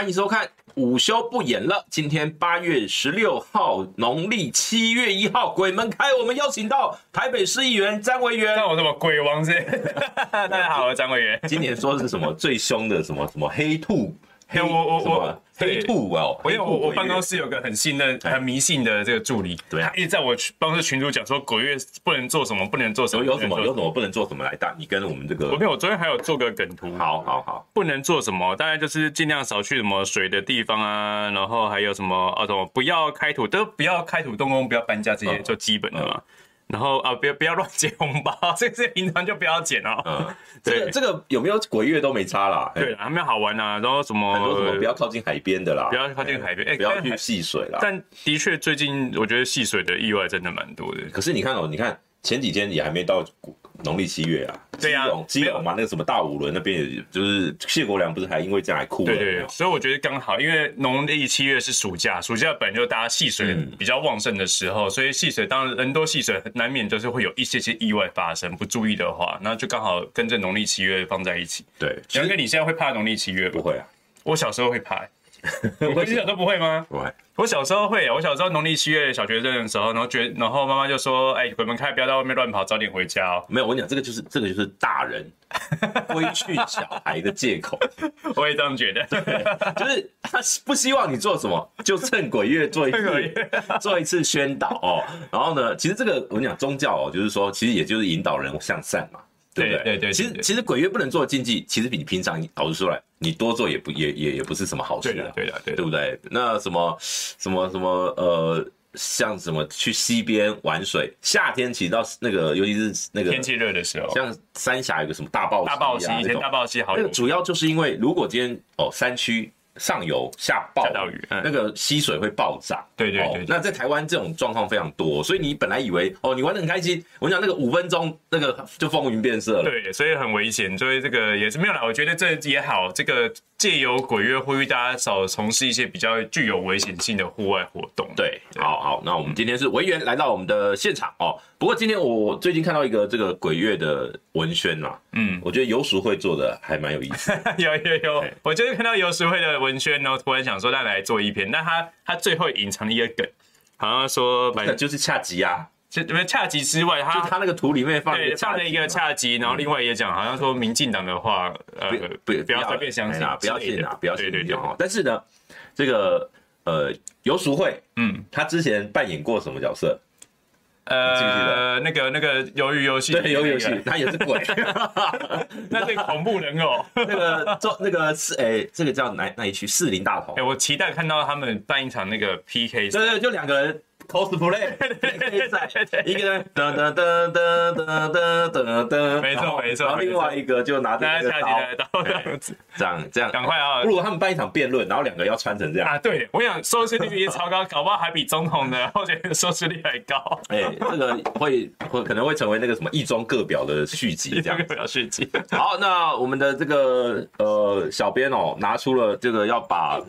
好，欢迎收看午休不演了。今天八月十六号，农历七月一号，鬼门开，我们邀请到台北市议员张维元。那我什么鬼王子？大家好，我是张维元。今年说的是什么最凶的什么什么黑兔？黑我我我黑兔哦，我因为我我办公室有个很信任、很迷信的这个助理，对他，一直在我办公室群主讲说鬼月不能做什么，不能做什么，有什么有什么不能做什么来打。你跟我们这个，我没有，我昨天还有做个梗图，好好好，不能做什么，大概就是尽量少去什么水的地方啊，然后还有什么啊什么不要开土，都不要开土动工，不要搬家这些就基本的嘛。然后啊，不要不要乱捡红包，这个是平常就不要捡哦。嗯，对，这个有没有鬼月都没差啦。对，还没有好玩啊。然后什么，很多什么不要靠近海边的啦，不要靠近海边，哎，不要去戏水啦。但的确，最近我觉得戏水的意外真的蛮多的。可是你看哦，你看前几天也还没到。农历七月啊，对呀，基隆嘛，那个什么大五轮那边，也就是谢国良不是还因为这样还哭了？对对，所以我觉得刚好，因为农历七月是暑假，暑假本来就大家戏水比较旺盛的时候，所以戏水当然人多戏水，难免就是会有一些些意外发生，不注意的话，那就刚好跟着农历七月放在一起。对，杨哥你现在会怕农历七月？不会啊，我小时候会怕。我你小时候不会吗？不会。我小时候会，我小时候农历七月小学生的时候，然后觉，然后妈妈就说：“哎，鬼门开，不要在外面乱跑，早点回家哦。”没有，我跟你讲，这个就是这个就是大人 规训小孩的借口。我也这样觉得，对，就是他不希望你做什么，就趁鬼月做一次，做一次宣导哦。然后呢，其实这个我跟你讲，宗教哦，就是说，其实也就是引导人向善嘛。对对对，对，其实其实鬼月不能做的禁忌，其实比你平常老实说来，你多做也不也也也不是什么好事啊。对的，对对不对？那什么什么什么呃，像什么去溪边玩水，夏天其实到那个，尤其是那个天气热的时候，像三峡有个什么大暴溪，大暴溪以前大暴溪好，那个主要就是因为如果今天哦山区。上游下暴雨，那个溪水会暴涨。对对对，那在台湾这种状况非常多，所以你本来以为哦，你玩的很开心，我讲那个五分钟那个就风云变色了。对，所以很危险。所以这个也是没有啦，我觉得这也好，这个借由鬼月呼吁大家少从事一些比较具有危险性的户外活动。对，好好，那我们今天是维园来到我们的现场哦。不过今天我最近看到一个这个鬼月的文宣嘛，嗯，我觉得游淑慧做的还蛮有意思。有 有有，我就是看到游淑慧的文宣，然后突然想说，那来做一篇。那他他最后隐藏了一个梗，好像说反正 就是恰吉啊，就因为恰吉之外，他他那个图里面放放了一个恰吉，然后另外也讲，好像说民进党的话，呃，不不要随便相信啊，不要信啊，不要信。对对。但是呢，这个呃游淑慧，嗯，他之前扮演过什么角色？呃，那个那个鱿鱼游戏，对，鱿鱼游戏，他也是鬼，那是恐怖人偶，那个做那个是哎，这个叫哪哪一区？士林大同。哎，我期待看到他们办一场那个 PK，对对，就两个人。cosplay，一个人噔噔噔噔噔噔噔噔，没错没错，然后另外一个就拿着那个刀，这样这样，赶快啊！不如他们办一场辩论，然后两个要穿成这样啊？对，我想收视率也超高，搞不好还比总统的候选人收视率还高。哎，这个会会可能会成为那个什么一中各表的续集，这样各表续集。好，那我们的这个呃小编哦，拿出了这个要把。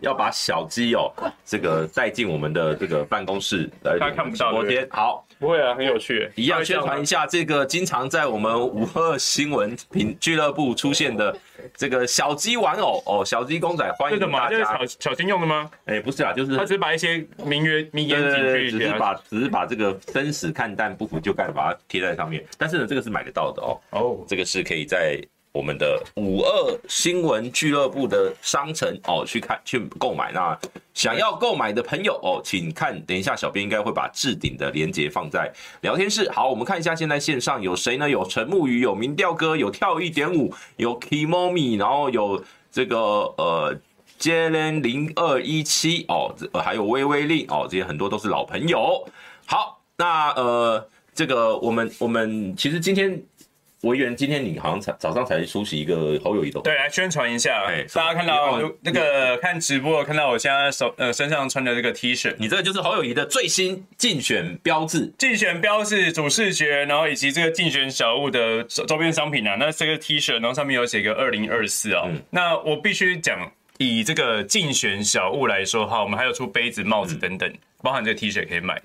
要把小鸡哦，这个带进我们的这个办公室来。他看不到。昨天好，不会啊，很有趣。一样宣传一下这个经常在我们五二新闻评俱乐部出现的这个小鸡玩偶哦，小鸡公仔，欢迎大家。这是小小金用的吗？哎，不是啊，就是他只是把一些名曰名言警句，只是把只是把这个生死看淡，不服就干，把它贴在上面。但是呢，这个是买得到的哦。哦，这个是可以在。我们的五二新闻俱乐部的商城哦，去看去购买。那想要购买的朋友哦，请看，等一下小编应该会把置顶的链接放在聊天室。好，我们看一下现在线上有谁呢？有陈木鱼，有民调哥，有跳一点五，有 Kimomi，然后有这个呃 JN 零二一七哦，还有微微令哦，这些很多都是老朋友。好，那呃，这个我们我们其实今天。维园，今天你好像才早上才出席一个侯友谊的，对，来宣传一下。大家看到那个看直播，看到我现在手呃身上穿的这个 T 恤，你这个就是侯友谊的最新竞选标志，竞选标志主视觉，然后以及这个竞选小物的周边商品啊。那这个 T 恤，然后上面有写个二零二四啊。那我必须讲，以这个竞选小物来说哈，我们还有出杯子、帽子等等，包含这个 T 恤可以买。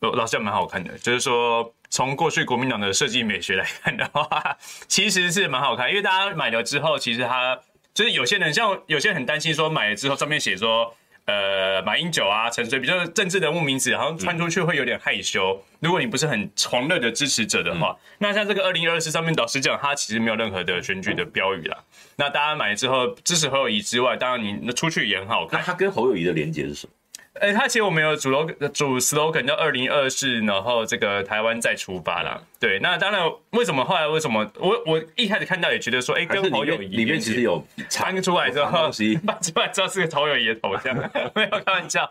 老实讲蛮好看的，就是说。从过去国民党的设计美学来看的话，其实是蛮好看，因为大家买了之后，其实它就是有些人像有些人很担心说买了之后上面写说。呃，马英九啊，陈水，比较政治人物名字，好像穿出去会有点害羞。嗯、如果你不是很狂热的支持者的话，嗯、那像这个二零二四上面，老实讲，它其实没有任何的选举的标语啦。那大家买了之后支持侯友谊之外，当然你那出去也很好看。那它跟侯友谊的连接是什么？哎、欸，他其实我们有主 logo 主 slogan 叫二零二四，然后这个台湾再出发啦。对，那当然，为什么后来为什么我我一开始看到也觉得说，哎、欸，跟侯友谊里面其实有翻出来之后，翻出来之后是个侯友谊的头像，没有开玩笑。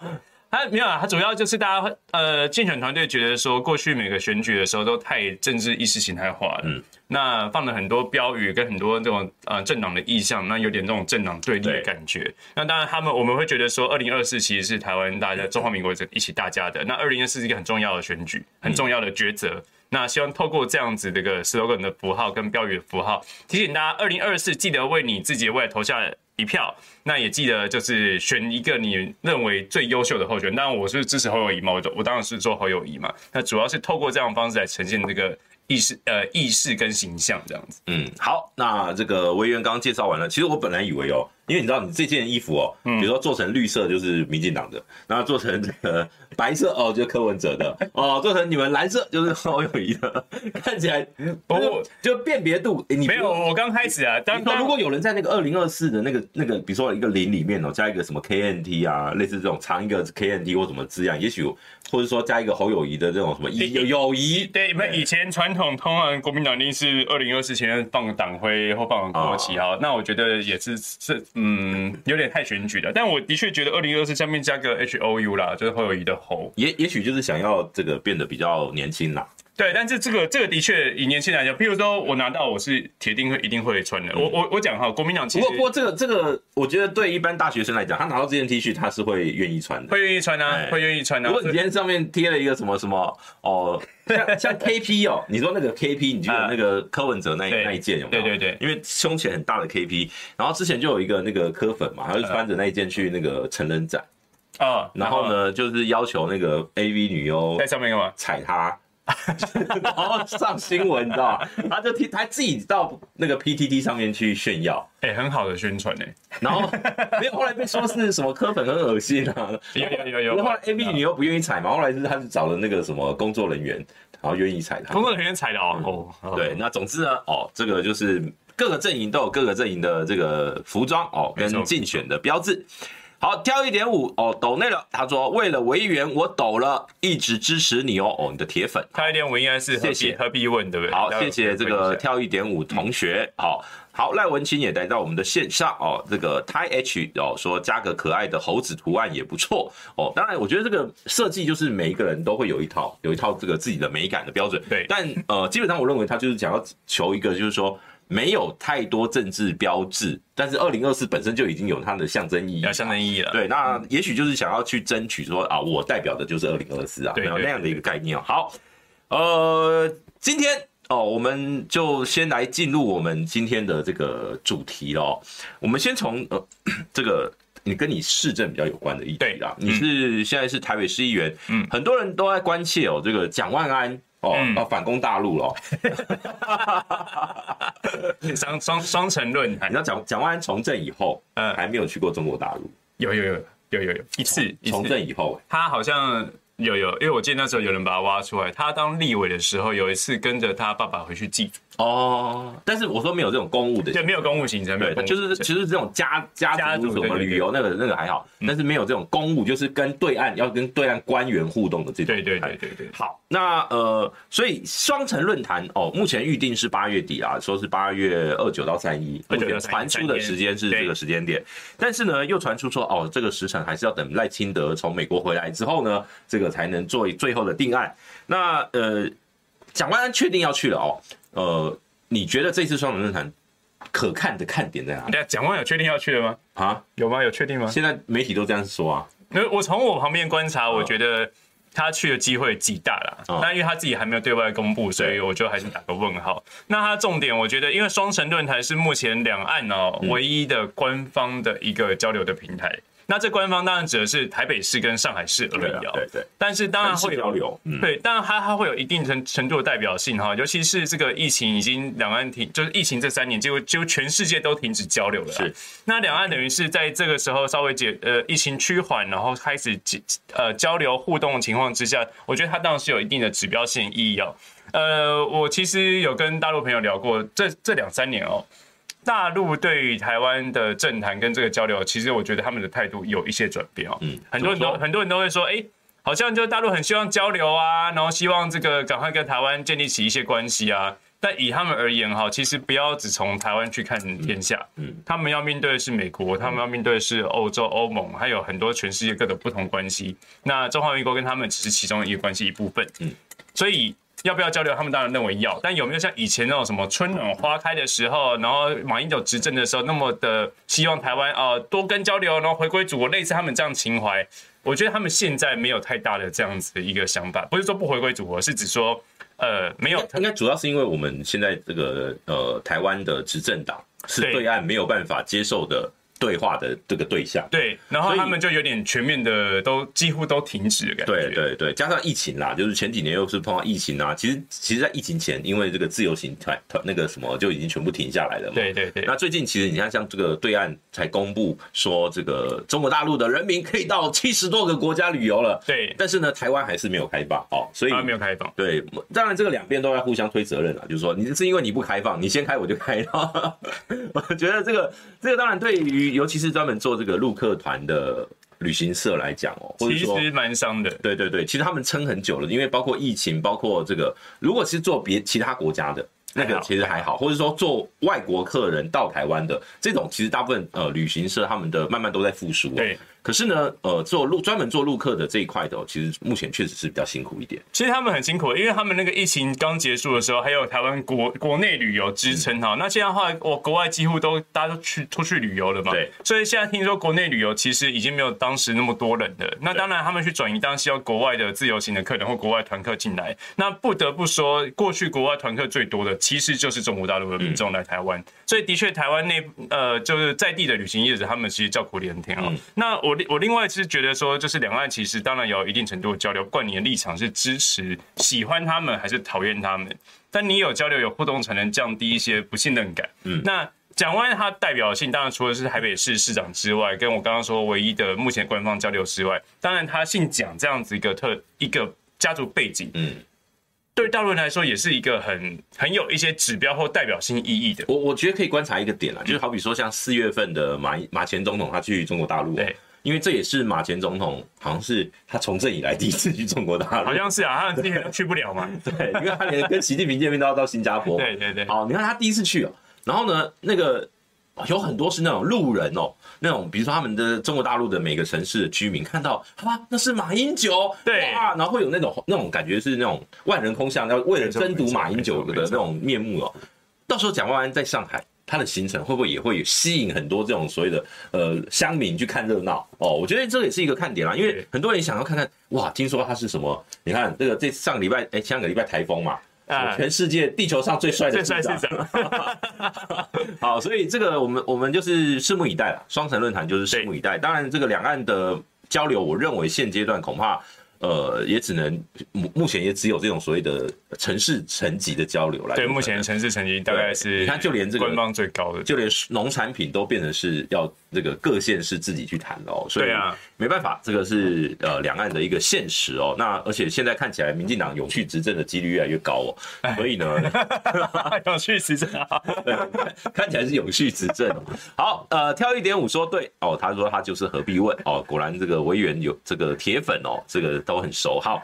他没有啊，他主要就是大家呃竞选团队觉得说，过去每个选举的时候都太政治意识形态化了，嗯，那放了很多标语跟很多这种呃政党的意向，那有点这种政党对立的感觉。那当然他们我们会觉得说，二零二四其实是台湾大家中华民国一起大家的。那二零二四是一个很重要的选举，很重要的抉择。嗯、那希望透过这样子的一个 slogan 的符号跟标语的符号，提醒大家，二零二四记得为你自己的未来投下一票，那也记得就是选一个你认为最优秀的候选人。当然，我是支持侯友谊嘛，我我当然是做侯友谊嘛。那主要是透过这样方式来呈现这个意识呃意识跟形象这样子。嗯，好，那这个惟元刚刚介绍完了，其实我本来以为哦。因为你知道，你这件衣服哦，比如说做成绿色就是民进党的，然后做成这个白色哦，就是柯文哲的。哦，做成你们蓝色就是侯友谊的，看起来不过就辨别度？你没有，我刚开始啊，当如果有人在那个二零二四的那个那个，比如说一个零里面哦，加一个什么 KNT 啊，类似这种藏一个 KNT 或什么字样，也许或者说加一个侯友谊的这种什么友友谊，对，因为以前传统通常国民党一定是二零二四前放党徽或放国旗哈，那我觉得也是是。嗯，有点太选举了，但我的确觉得二零二四下面加个 H O U 啦，就是侯友谊的侯，也也许就是想要这个变得比较年轻啦。对，但是这个这个的确以年轻人来讲，譬如说我拿到我是铁定会一定会穿的。嗯、我我我讲哈，国民党其实不过不过这个这个，我觉得对一般大学生来讲，他拿到这件 T 恤，他是会愿意穿的，会愿意穿啊，欸、会愿意穿啊。如果你今天上面贴了一个什么什么哦，像像 KP 哦，你说那个 KP，你就有那个柯文哲那、啊、那一件有没有？对对对，因为胸前很大的 KP，然后之前就有一个那个柯粉嘛，他就穿着那一件去那个成人展。啊，然后呢就是要求那个 AV 女优在上面干嘛？踩他。然后上新闻，你知道吗？他就替他自己到那个 PTT 上面去炫耀，哎、欸，很好的宣传哎。然后没有，后来被说是什么科粉很恶心啊。有有有有。然后后来 A B 女又不愿意踩嘛，后来是他是找了那个什么工作人员，然后愿意踩他。工作人员踩的哦。嗯、对，那总之呢，哦，这个就是各个阵营都有各个阵营的这个服装哦，跟竞选的标志。好，挑一点五哦，抖内了。他说：“为了维园，我抖了，一直支持你哦。”哦，你的铁粉。挑一点五应该是谢谢何必问，对不对？好，谢谢这个挑一点五同学。好好，赖文清也来到我们的线上哦。这个 Tai H 哦说加个可爱的猴子图案也不错哦。当然，我觉得这个设计就是每一个人都会有一套有一套这个自己的美感的标准。对，但呃，基本上我认为他就是想要求一个，就是说。没有太多政治标志，但是二零二四本身就已经有它的象征意义，象征意义了。对，那也许就是想要去争取说啊，我代表的就是二零二四啊，没有那样的一个概念。好，呃，今天哦，我们就先来进入我们今天的这个主题喽。我们先从呃 这个你跟你市政比较有关的议题啦，你是现在是台北市议员，嗯，很多人都在关切哦，这个蒋万安。哦，哦反攻大陆了，双双双城论坛。你知道蒋蒋万安从政以后，嗯，还没有去过中国大陆？有有有有有有一次从政以后，他好像有有，因为我记得那时候有人把他挖出来，他当立委的时候，有一次跟着他爸爸回去祭祖。哦，但是我说没有这种公务的，对，没有公务行程，对，就是其实这种家家族什么旅游那个那个还好，但是没有这种公务，就是跟对岸要跟对岸官员互动的这种。对对对对对。好，那呃，所以双城论坛哦，目前预定是八月底啊，说是八月二九到三一，目前传出的时间是这个时间点，但是呢，又传出说哦，这个时辰还是要等赖清德从美国回来之后呢，这个才能做最后的定案。那呃，蒋万安确定要去了哦。呃，你觉得这次双城论坛可看的看点在哪蒋万有确定要去了吗？啊，有吗？有确定吗？现在媒体都这样说啊。那我从我旁边观察，我觉得他去的机会极大了。哦、但因为他自己还没有对外公布，所以我就还是打个问号。那他重点，我觉得，因为双城论坛是目前两岸哦唯一的官方的一个交流的平台。那这官方当然指的是台北市跟上海市而已啊。对对。但是当然会有交流，对，当然它它会有一定程程度的代表性哈，尤其是这个疫情已经两岸停，就是疫情这三年几乎几乎全世界都停止交流了。是。那两岸等于是在这个时候稍微解呃疫情趋缓，然后开始呃交流互动的情况之下，我觉得它当然是有一定的指标性意义哦。呃，我其实有跟大陆朋友聊过，这这两三年哦。大陆对于台湾的政坛跟这个交流，其实我觉得他们的态度有一些转变哦。嗯，很多人都很多人都会说，哎，好像就大陆很希望交流啊，然后希望这个赶快跟台湾建立起一些关系啊。但以他们而言哈，其实不要只从台湾去看天下，嗯，他们要面对的是美国，他们要面对的是欧洲、欧盟，还有很多全世界各种不同关系。那中华民国跟他们只是其中一个关系一部分，嗯，所以。要不要交流？他们当然认为要，但有没有像以前那种什么春暖花开的时候，然后马英九执政的时候那么的希望台湾啊、呃、多跟交流，然后回归祖国，类似他们这样情怀？我觉得他们现在没有太大的这样子的一个想法，不是说不回归祖国，是指说呃没有。应该主要是因为我们现在这个呃台湾的执政党是对岸没有办法接受的。对话的这个对象，对，然后他们就有点全面的都几乎都停止的感觉，对对对，加上疫情啦，就是前几年又是碰到疫情啊，其实其实，在疫情前，因为这个自由行团团那个什么就已经全部停下来了嘛，对对对。那最近其实你看，像这个对岸才公布说，这个中国大陆的人民可以到七十多个国家旅游了，对，但是呢，台湾还是没有开放哦，所以没有开放，对，当然这个两边都要互相推责任了，就是说你是因为你不开放，你先开我就开了，我觉得这个这个当然对于尤其是专门做。这个陆客团的旅行社来讲哦，其实蛮伤的。对对对，其实他们撑很久了，因为包括疫情，包括这个，如果是做别其他国家的那个，其实还好，或者说做外国客人到台湾的这种，其实大部分呃旅行社他们的慢慢都在复苏。对。可是呢，呃，做陆专门做陆客的这一块的，其实目前确实是比较辛苦一点。其实他们很辛苦，因为他们那个疫情刚结束的时候，还有台湾国国内旅游支撑哈。那现在的话，我国外几乎都大家都去出去旅游了嘛。对。所以现在听说国内旅游其实已经没有当时那么多人了。那当然他们去转移，当然希望国外的自由行的客人或国外团客进来。那不得不说，过去国外团客最多的其实就是中国大陆的民众来台湾。所以的确，台湾内呃就是在地的旅行业者，他们其实叫苦连天啊。那我我另外是觉得说，就是两岸其实当然有一定程度的交流，不管你的立场是支持、喜欢他们还是讨厌他们，但你有交流、有互动，才能降低一些不信任感。嗯，那蒋万他代表性当然除了是台北市市长之外，跟我刚刚说唯一的目前官方交流之外，当然他姓蒋这样子一个特一个家族背景，嗯，对大陆人来说也是一个很很有一些指标或代表性意义的。我我觉得可以观察一个点啦，就是好比说像四月份的马马前总统他去中国大陆，对。因为这也是马前总统好像是他从政以来第一次去中国大陆，好像是啊，他之前去不了嘛。对，因为他连跟习近平见面都要到新加坡。对对对。好，你看他第一次去哦，然后呢，那个有很多是那种路人哦，那种比如说他们的中国大陆的每个城市的居民看到，啊，那是马英九，对哇，然后会有那种那种感觉是那种万人空巷，要为了争夺马英九的那种面目哦。到时候蒋万安在上海。他的行程会不会也会吸引很多这种所谓的呃乡民去看热闹哦？我觉得这也是一个看点啦，因为很多人想要看看哇，听说它是什么？你看这个这上个礼拜哎，上个礼拜台风嘛，全世界地球上最帅的市长。好，所以这个我们我们就是拭目以待了。双城论坛就是拭目以待。当然，这个两岸的交流，我认为现阶段恐怕。呃，也只能目目前也只有这种所谓的城市层级的交流来。对，目前城市层级大概是，你看就连这个官方最高的，就连农产品都变成是要这个各县市自己去谈哦。所以啊，没办法，这个是呃两岸的一个现实哦。那而且现在看起来，民进党永续执政的几率越来越高哦。所以呢，永续执政，啊，看起来是永续执政。好，呃，挑一点五说对哦，他说他就是何必问哦，果然这个委员有这个铁粉哦，这个。都很熟，好，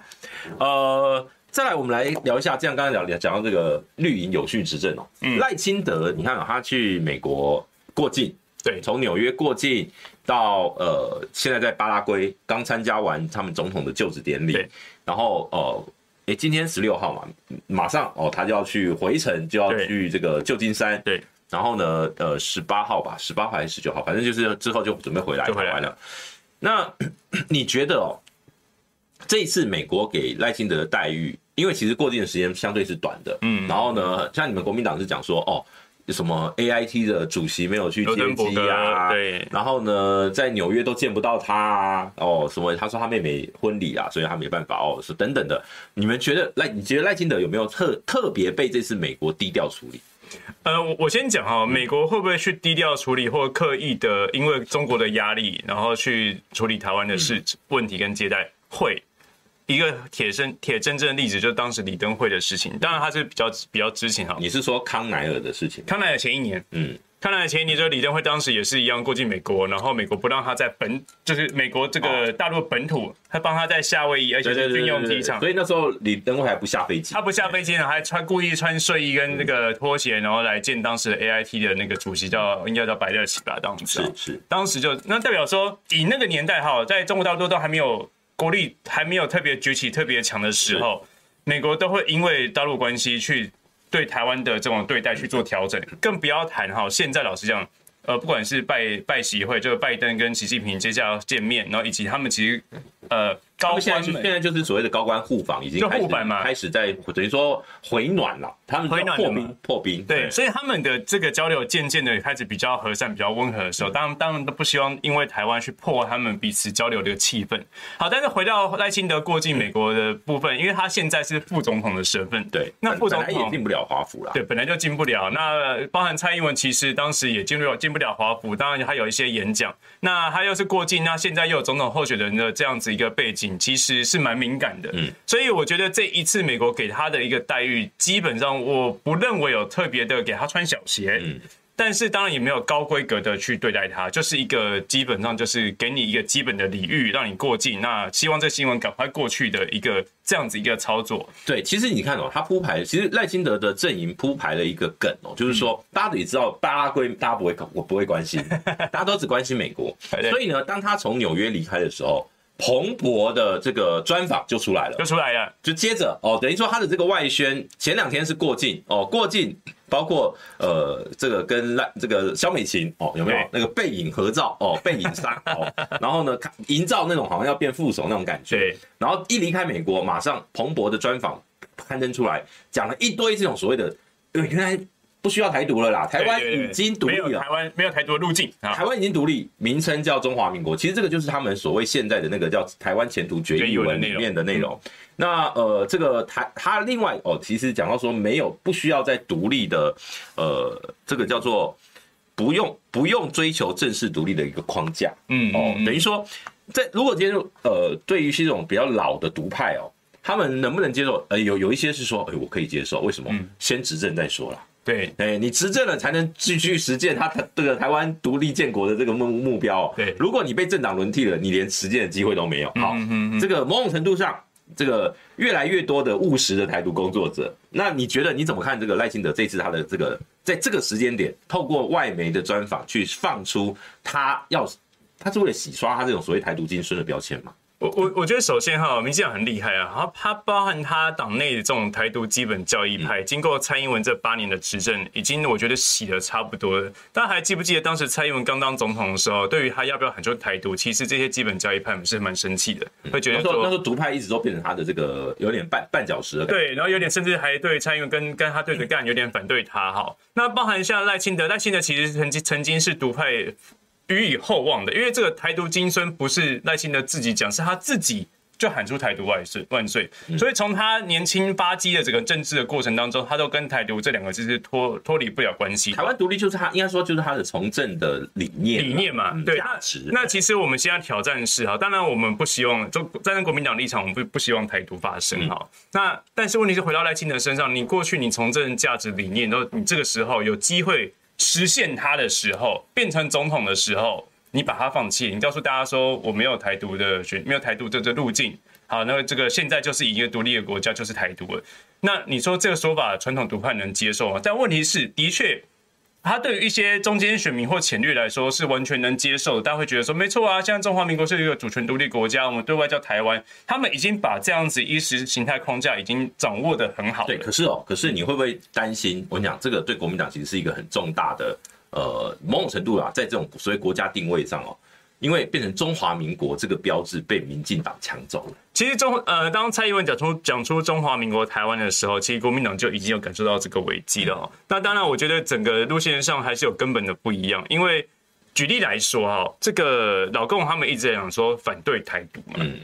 呃，再来我们来聊一下，这样刚刚聊聊讲到这个绿营有序执政哦，赖、嗯、清德，你看啊，他去美国过境，对，从纽约过境到呃，现在在巴拉圭刚参加完他们总统的就职典礼，然后呃，哎、欸，今天十六号嘛，马上哦，他就要去回程，就要去这个旧金山，对，然后呢，呃，十八号吧，十八号还是十九号，反正就是之后就准备回来，就回来了。那 你觉得哦？这一次美国给赖清德的待遇，因为其实过境的时间相对是短的，嗯，然后呢，像你们国民党是讲说，哦，什么 AIT 的主席没有去接机啊？对，然后呢，在纽约都见不到他啊。哦，什么？他说他妹妹婚礼啊，所以他没办法哦，是等等的。你们觉得赖？你觉得赖清德有没有特特别被这次美国低调处理？呃，我我先讲哈，美国会不会去低调处理，或刻意的因为中国的压力，然后去处理台湾的事问题跟接待？会。一个铁生铁真正的例子就是当时李登辉的事情，当然他是比较比较知情哈。你是说康乃尔的事情？康乃尔前一年，嗯，康乃尔前一年就是李登辉当时也是一样过境美国，然后美国不让他在本就是美国这个大陆本土，他帮他在夏威夷，而且是军用机场，所以那时候李登辉还不下飞机，他不下飞机呢，还穿故意穿睡衣跟那个拖鞋，然后来见当时的 AIT 的那个主席叫应该叫白乐奇吧，当时是是，当时就那代表说以那个年代哈，在中国大陆都还没有。国力还没有特别崛起、特别强的时候，美国都会因为大陆关系去对台湾的这种对待去做调整，更不要谈哈。现在老实讲，呃，不管是拜拜习会，就是拜登跟习近平接下来要见面，然后以及他们其实呃。高官现在就是所谓的高官互访，已经开始开始在等于说回暖了。他们回暖破冰破冰，对，所以他们的这个交流渐渐的开始比较和善、比较温和的时候，当然当然都不希望因为台湾去破他们彼此交流的气氛。好，但是回到赖清德过境美国的部分，因为他现在是副总统的身份，对，那副总统也进不了华府了，对，本来就进不了。那包含蔡英文，其实当时也进入了进不了华府，当然他有一些演讲。那他又是过境，那现在又有总统候选人的这样子一个背景，其实是蛮。敏感的，嗯，所以我觉得这一次美国给他的一个待遇，基本上我不认为有特别的给他穿小鞋，嗯，但是当然也没有高规格的去对待他，就是一个基本上就是给你一个基本的礼遇，让你过境。那希望这新闻赶快过去的一个这样子一个操作。对，其实你看哦，他铺排，其实赖清德的阵营铺排了一个梗哦，就是说大家也知道，巴拉圭大家不会，我不会关心，大家都只关心美国，所以呢，当他从纽约离开的时候。彭博的这个专访就出来了，就出来了，就接着哦，等于说他的这个外宣前两天是过境。哦，过境包括呃这个跟赖这个肖美琴哦有没有？那个背影合照哦，背影杀 哦，然后呢营造那种好像要变副手那种感觉，对，然后一离开美国，马上彭博的专访刊登出来，讲了一堆这种所谓的原来。不需要台独了啦，台湾已经独立了。台湾没有台独的路径，台湾已经独立，名称叫中华民国。其实这个就是他们所谓现在的那个叫台湾前途决议文里面的内容。那呃，这个台他另外哦，其实讲到说没有不需要再独立的，呃，这个叫做不用不用追求正式独立的一个框架。嗯哦，等于说在如果接受呃，对于是这种比较老的独派哦，他们能不能接受？呃，有有一些是说，哎，我可以接受，为什么？先执政再说啦。对，哎，你执政了才能继续实践他这个台湾独立建国的这个目目标。对，如果你被政党轮替了，你连实践的机会都没有。好，这个某种程度上，这个越来越多的务实的台独工作者，那你觉得你怎么看这个赖清德这次他的这个在这个时间点，透过外媒的专访去放出他要，他是为了洗刷他这种所谓台独精神的标签吗？我我我觉得首先哈，民进党很厉害啊，他他包含他党内的这种台独基本教义派，经过蔡英文这八年的执政，已经我觉得洗的差不多了。大家还记不记得当时蔡英文刚当总统的时候，对于他要不要喊出台独，其实这些基本教义派们是蛮生气的，会觉得说那时候独派一直都变成他的这个有点绊绊脚石的。对，然后有点甚至还对蔡英文跟跟他对着干，有点反对他哈。那包含像赖清德，赖清德其实曾经曾经是独派。予以厚望的，因为这个台独精神不是赖清德自己讲，是他自己就喊出台独万岁万岁。所以从他年轻发迹的整个政治的过程当中，他都跟台独这两个字是脱脱离不了关系。台湾独立就是他应该说就是他的从政的理念理念嘛，对价值。那其实我们现在挑战是哈，当然我们不希望就站在国民党立场，我们不不希望台独发生哈。那但是问题是回到赖清德身上，你过去你从政价值理念都，你这个时候有机会。实现它的时候，变成总统的时候，你把它放弃，你告诉大家说我没有台独的选，没有台独的这路径。好，那这个现在就是一个独立的国家，就是台独了。那你说这个说法，传统独派能接受吗？但问题是，的确。他对于一些中间选民或潜力来说是完全能接受，大家会觉得说没错啊，现在中华民国是一个主权独立国家，我们对外叫台湾，他们已经把这样子意识形态框架已经掌握的很好。对，可是哦，可是你会不会担心？我跟你讲，这个对国民党其实是一个很重大的呃某种程度啊，在这种所谓国家定位上哦，因为变成中华民国这个标志被民进党抢走了。其实中呃，当蔡英文讲出讲出中华民国台湾的时候，其实国民党就已经有感受到这个危机了。那当然，我觉得整个路线上还是有根本的不一样。因为举例来说哈，这个老共他们一直在讲说反对台独嘛。嗯。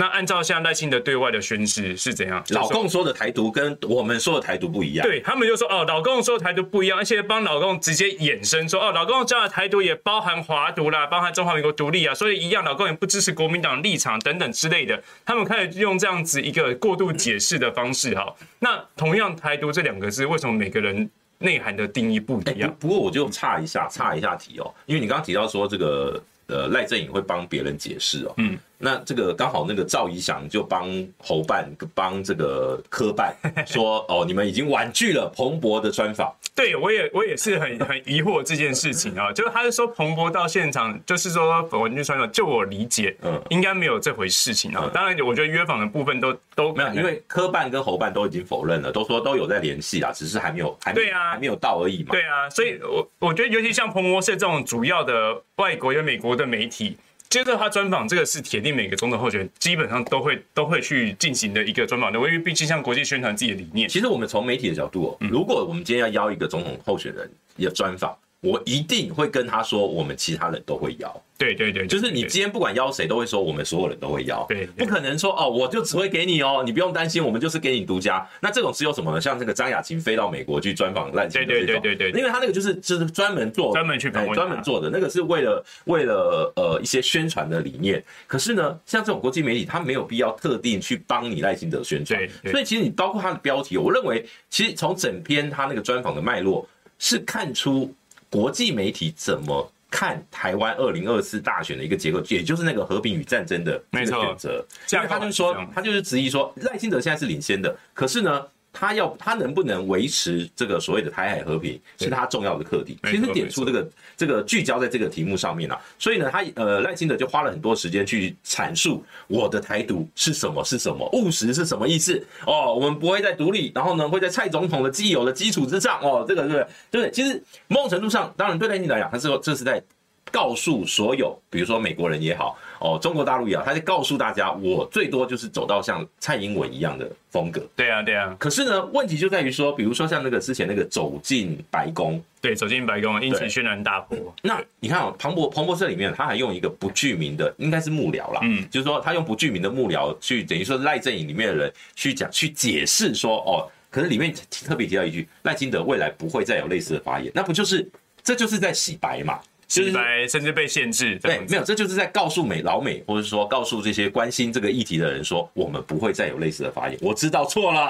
那按照像赖清德对外的宣示是怎样？老共说的台独跟我们说的台独不一样。对，他们就说哦，老共说的台独不一样，而且帮老共直接衍生说哦，老共这样的台独也包含华独啦，包含中华民国独立啊，所以一样，老共也不支持国民党立场等等之类的。他们开始用这样子一个过度解释的方式哈。那同样台独这两个字，为什么每个人内涵的定义不一样？欸、不，不过我就差一下，差一下题哦，因为你刚刚提到说这个呃赖正颖会帮别人解释哦，嗯。那这个刚好那个赵怡翔就帮侯办帮这个科办 说哦，你们已经婉拒了彭博的专访。对，我也我也是很 很疑惑这件事情啊，就是他是说彭博到现场，就是说婉拒专访，就我理解，嗯，应该没有这回事情啊。当然，我觉得约访的部分都都没有，因为科办跟侯办都已经否认了，都说都有在联系啊，只是还没有还对啊还没有到而已嘛。对啊，所以我我觉得尤其像彭博社这种主要的外国有美国的媒体。接着他专访，这个是铁定每个总统候选人基本上都会都会去进行的一个专访的，因为毕竟像国际宣传自己的理念。其实我们从媒体的角度哦，如果我们今天要邀一个总统候选人的专访。我一定会跟他说，我们其他人都会邀。对对对，就是你今天不管邀谁，都会说我们所有人都会邀。对，不可能说哦，我就只会给你哦，你不用担心，我们就是给你独家。那这种是有什么呢？像这个张雅琴飞到美国去专访赖清德这种，对对对对对，因为他那个就是就是专门做专门去专门做的那个是为了为了呃一些宣传的理念。可是呢，像这种国际媒体，他没有必要特定去帮你赖清德宣传。所以其实你包括他的标题，我认为其实从整篇他那个专访的脉络是看出。国际媒体怎么看台湾二零二四大选的一个结构，也就是那个和平与战争的这个选择？因为他就说，他就是质疑说，赖清德现在是领先的，可是呢？他要他能不能维持这个所谓的台海和平，是他重要的课题。其实点出这个这个聚焦在这个题目上面啊，所以呢，他呃赖清德就花了很多时间去阐述我的台独是什么是什么，务实是什么意思哦。我们不会再独立，然后呢会在蔡总统的既有的基础之上哦，这个对不对？对不对？其实某种程度上，当然对赖清德来讲，他是说这是在。告诉所有，比如说美国人也好，哦，中国大陆也好，他就告诉大家，我最多就是走到像蔡英文一样的风格。对啊，对啊。可是呢，问题就在于说，比如说像那个之前那个走进白宫，对，走进白宫，因此轩然大波。那你看哦，彭博彭博社里面，他还用一个不具名的，应该是幕僚啦，嗯，就是说他用不具名的幕僚去，等于说赖阵营里面的人去讲去解释说，哦，可是里面特别提到一句，赖清德未来不会再有类似的发言，那不就是这就是在洗白嘛？洗白甚至被限制，对，没有，这就是在告诉美老美，或者说告诉这些关心这个议题的人说，我们不会再有类似的发言。我知道错了，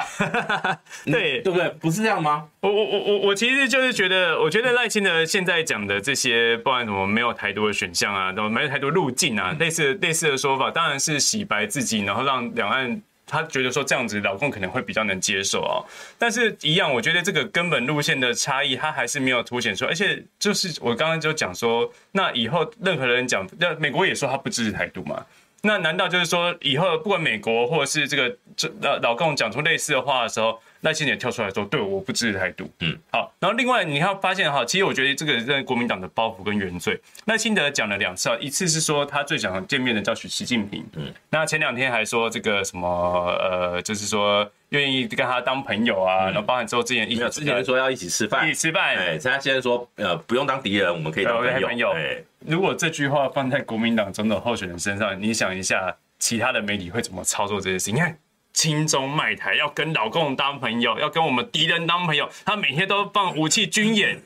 对对不对？不是这样吗？我我我我我其实就是觉得，我觉得赖清德现在讲的这些，不管怎么没有太多的选项啊，都没有太多路径啊，类似类似的说法，当然是洗白自己，然后让两岸。他觉得说这样子老公可能会比较能接受哦，但是一样，我觉得这个根本路线的差异，他还是没有凸显出，而且就是我刚刚就讲说，那以后任何人讲，那美国也说他不支持台独嘛。那难道就是说，以后不管美国或者是这个这老老共讲出类似的话的时候，赖清德跳出来说，对，我不支持台独。嗯，好。然后另外你要发现哈，其实我觉得这个是国民党的包袱跟原罪。赖清德讲了两次，一次是说他最想见面的叫许习近平。嗯，那前两天还说这个什么呃，就是说愿意跟他当朋友啊，然后包含之后之前一之前说要一起吃饭，一起吃饭。哎，他现在说呃不用当敌人，我们可以当朋友。哎。如果这句话放在国民党总统候选人身上，你想一下，其他的媒体会怎么操作这些事情？你看，亲中卖台，要跟老共当朋友，要跟我们敌人当朋友，他每天都放武器军演，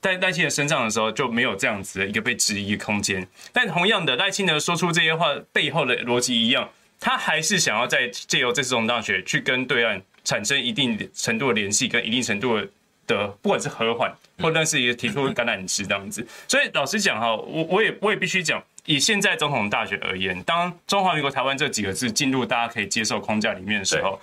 在赖清德身上的时候就没有这样子的一个被质疑空间。但同样的，赖清德说出这些话背后的逻辑一样，他还是想要在借由这次总统大选去跟对岸产生一定程度的联系，跟一定程度的。的不管是和缓，或者是也提出橄榄枝这样子，所以老实讲哈，我我也我也必须讲，以现在总统大选而言，当中华民国台湾这几个字进入大家可以接受框架里面的时候，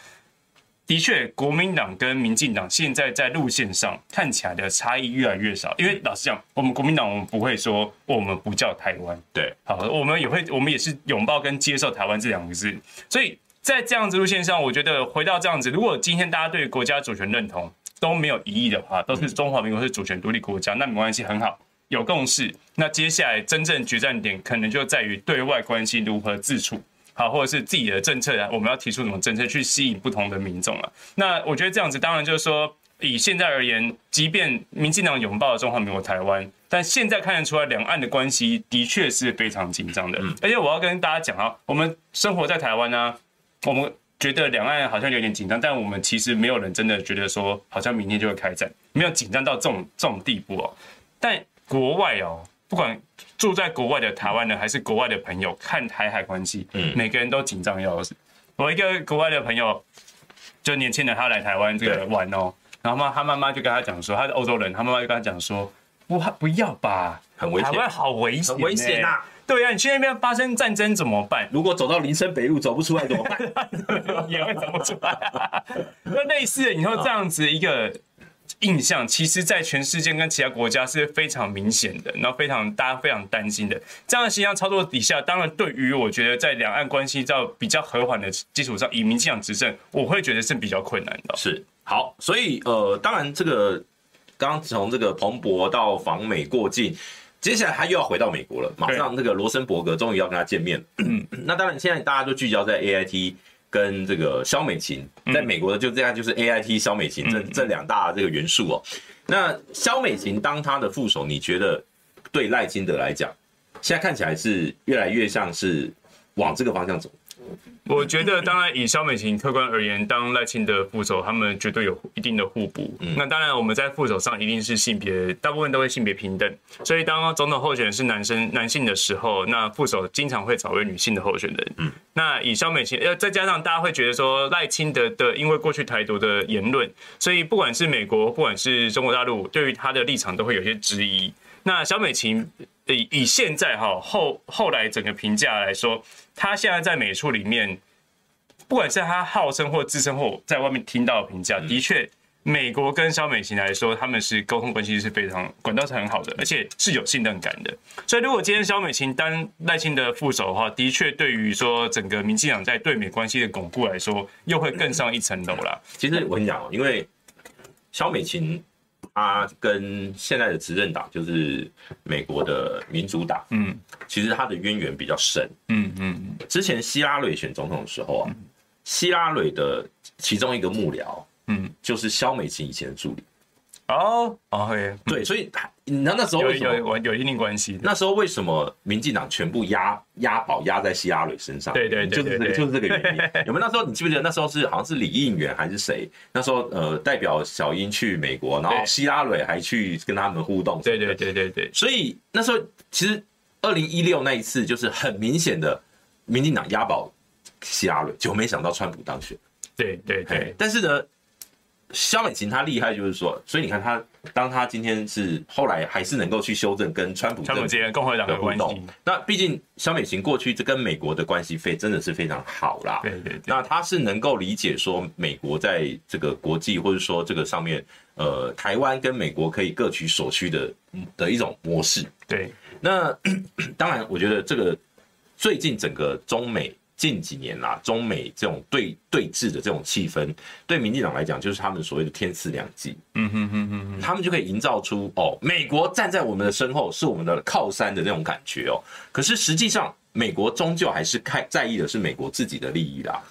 的确国民党跟民进党现在在路线上看起来的差异越来越少。因为老实讲，我们国民党我们不会说我们不叫台湾，对，好，我们也会我们也是拥抱跟接受台湾这两个字。所以在这样子路线上，我觉得回到这样子，如果今天大家对国家主权认同，都没有疑义的话，都是中华民国是主权独立国家，那没关系，很好，有共识。那接下来真正决战点可能就在于对外关系如何自处。好，或者是自己的政策啊，我们要提出什么政策去吸引不同的民众啊？那我觉得这样子，当然就是说，以现在而言，即便民进党拥抱了中华民国台湾，但现在看得出来，两岸的关系的确是非常紧张的。而且我要跟大家讲啊，我们生活在台湾呢，我们觉得两岸好像有点紧张，但我们其实没有人真的觉得说，好像明天就会开战，没有紧张到这种这种地步哦。但国外哦。不管住在国外的台湾人还是国外的朋友，看台海关系，嗯，每个人都紧张要死。我一个国外的朋友，就年轻人，他来台湾这个玩哦，然后嘛，他妈妈就跟他讲说，他是欧洲人，他妈妈就跟他讲说，不不要吧，很危险，台湾好危险，危险呐。对呀，你去那边发生战争怎么办？如果走到林森北路走不出来怎么办？也会走不出来。那类似你说这样子一个。印象其实，在全世界跟其他国家是非常明显的，然后非常大家非常担心的。这样的形象操作底下，当然对于我觉得在两岸关系在比较和缓的基础上，以民进党执政，我会觉得是比较困难的。是好，所以呃，当然这个刚刚从这个彭博到访美过境，接下来他又要回到美国了，马上这个罗森伯格终于要跟他见面。嗯，那当然现在大家都聚焦在 AIT。跟这个肖美琴，在美国的就这样，就是 A I T 肖美琴这这两大这个元素哦。那肖美琴当他的副手，你觉得对赖清德来讲，现在看起来是越来越像是往这个方向走？我觉得，当然以肖美琴客观而言，当赖清德副手，他们绝对有一定的互补。嗯、那当然，我们在副手上一定是性别，大部分都会性别平等。所以，当总统候选人是男生、男性的时候，那副手经常会找位女性的候选人。嗯，那以肖美琴，呃，再加上大家会觉得说赖清德的，因为过去台独的言论，所以不管是美国，不管是中国大陆，对于他的立场都会有些质疑。那肖美琴以以现在哈后后来整个评价来说。他现在在美处里面，不管是他号称或自称或在外面听到的评价，的确，美国跟萧美琴来说，他们是沟通关系是非常管道是很好的，而且是有信任感的。所以，如果今天萧美琴当赖清德副手的话，的确对于说整个民进党在对美关系的巩固来说，又会更上一层楼了。其实我跟你讲，因为萧美琴。他跟现在的执政党就是美国的民主党，嗯，其实他的渊源比较深，嗯嗯。之前希拉蕊选总统的时候啊，希拉蕊的其中一个幕僚，嗯，就是肖美琴以前的助理。哦，OK，对，所以你知道那时候为什么有有有一定关系？那时候为什么民进党全部押押宝押在希拉蕊身上？对对对，就是这个就是这个原因。有没有那时候你记不记得那时候是好像是李应元还是谁？那时候呃代表小英去美国，然后希拉蕊还去跟他们互动。对对对对对。所以那时候其实二零一六那一次就是很明显的民进党押宝希拉蕊，结果没想到川普当选。对对对，但是呢。萧美琴她厉害，就是说，所以你看她，当她今天是后来还是能够去修正跟川普、川普之间共和党的关系。那毕竟肖美琴过去这跟美国的关系非真的是非常好啦。对对对。那她是能够理解说美国在这个国际或者说这个上面，呃，台湾跟美国可以各取所需的的一种模式。对。那 当然，我觉得这个最近整个中美。近几年啦，中美这种对对峙的这种气氛，对民进党来讲，就是他们所谓的天赐良机。嗯哼哼哼哼，他们就可以营造出哦，美国站在我们的身后，是我们的靠山的那种感觉哦。可是实际上，美国终究还是看在意的是美国自己的利益啦。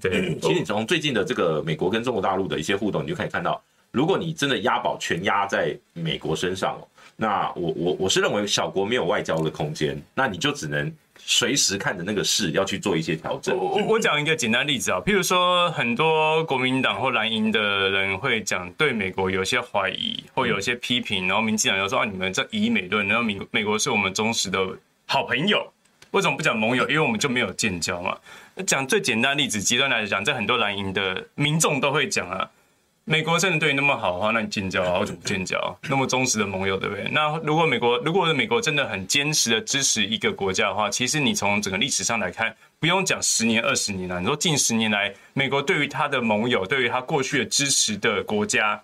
对，其实你从最近的这个美国跟中国大陆的一些互动，你就可以看到，如果你真的押宝全押在美国身上哦，那我我我是认为小国没有外交的空间，那你就只能。随时看着那个事要去做一些调整。我我讲一个简单例子啊，譬如说很多国民党或蓝营的人会讲对美国有些怀疑或有些批评，然后民进党又说啊，你们这以美论，然后美美国是我们忠实的好朋友，为什么不讲盟友？因为我们就没有建交嘛。讲最简单例子，极端来讲，在很多蓝营的民众都会讲啊。美国真的对你那么好的话，那你建交啊？为什么不建交？那么忠实的盟友，对不对？那如果美国，如果美国真的很坚持的支持一个国家的话，其实你从整个历史上来看，不用讲十年、二十年了，你说近十年来，美国对于他的盟友，对于他过去的支持的国家，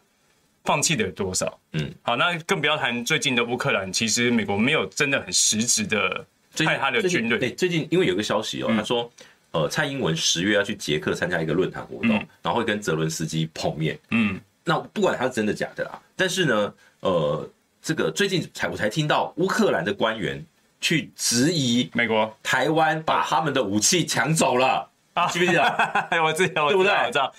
放弃的有多少？嗯，好，那更不要谈最近的乌克兰，其实美国没有真的很实质的派他的军队。对，最近因为有个消息哦，他说。呃，蔡英文十月要去捷克参加一个论坛活动，嗯、然后会跟泽伦斯基碰面。嗯，那不管他是真的假的啦，但是呢，呃，这个最近才我才听到乌克兰的官员去质疑美国台湾把他们的武器抢走了啊？记不记得？我知道，对不对？我知道。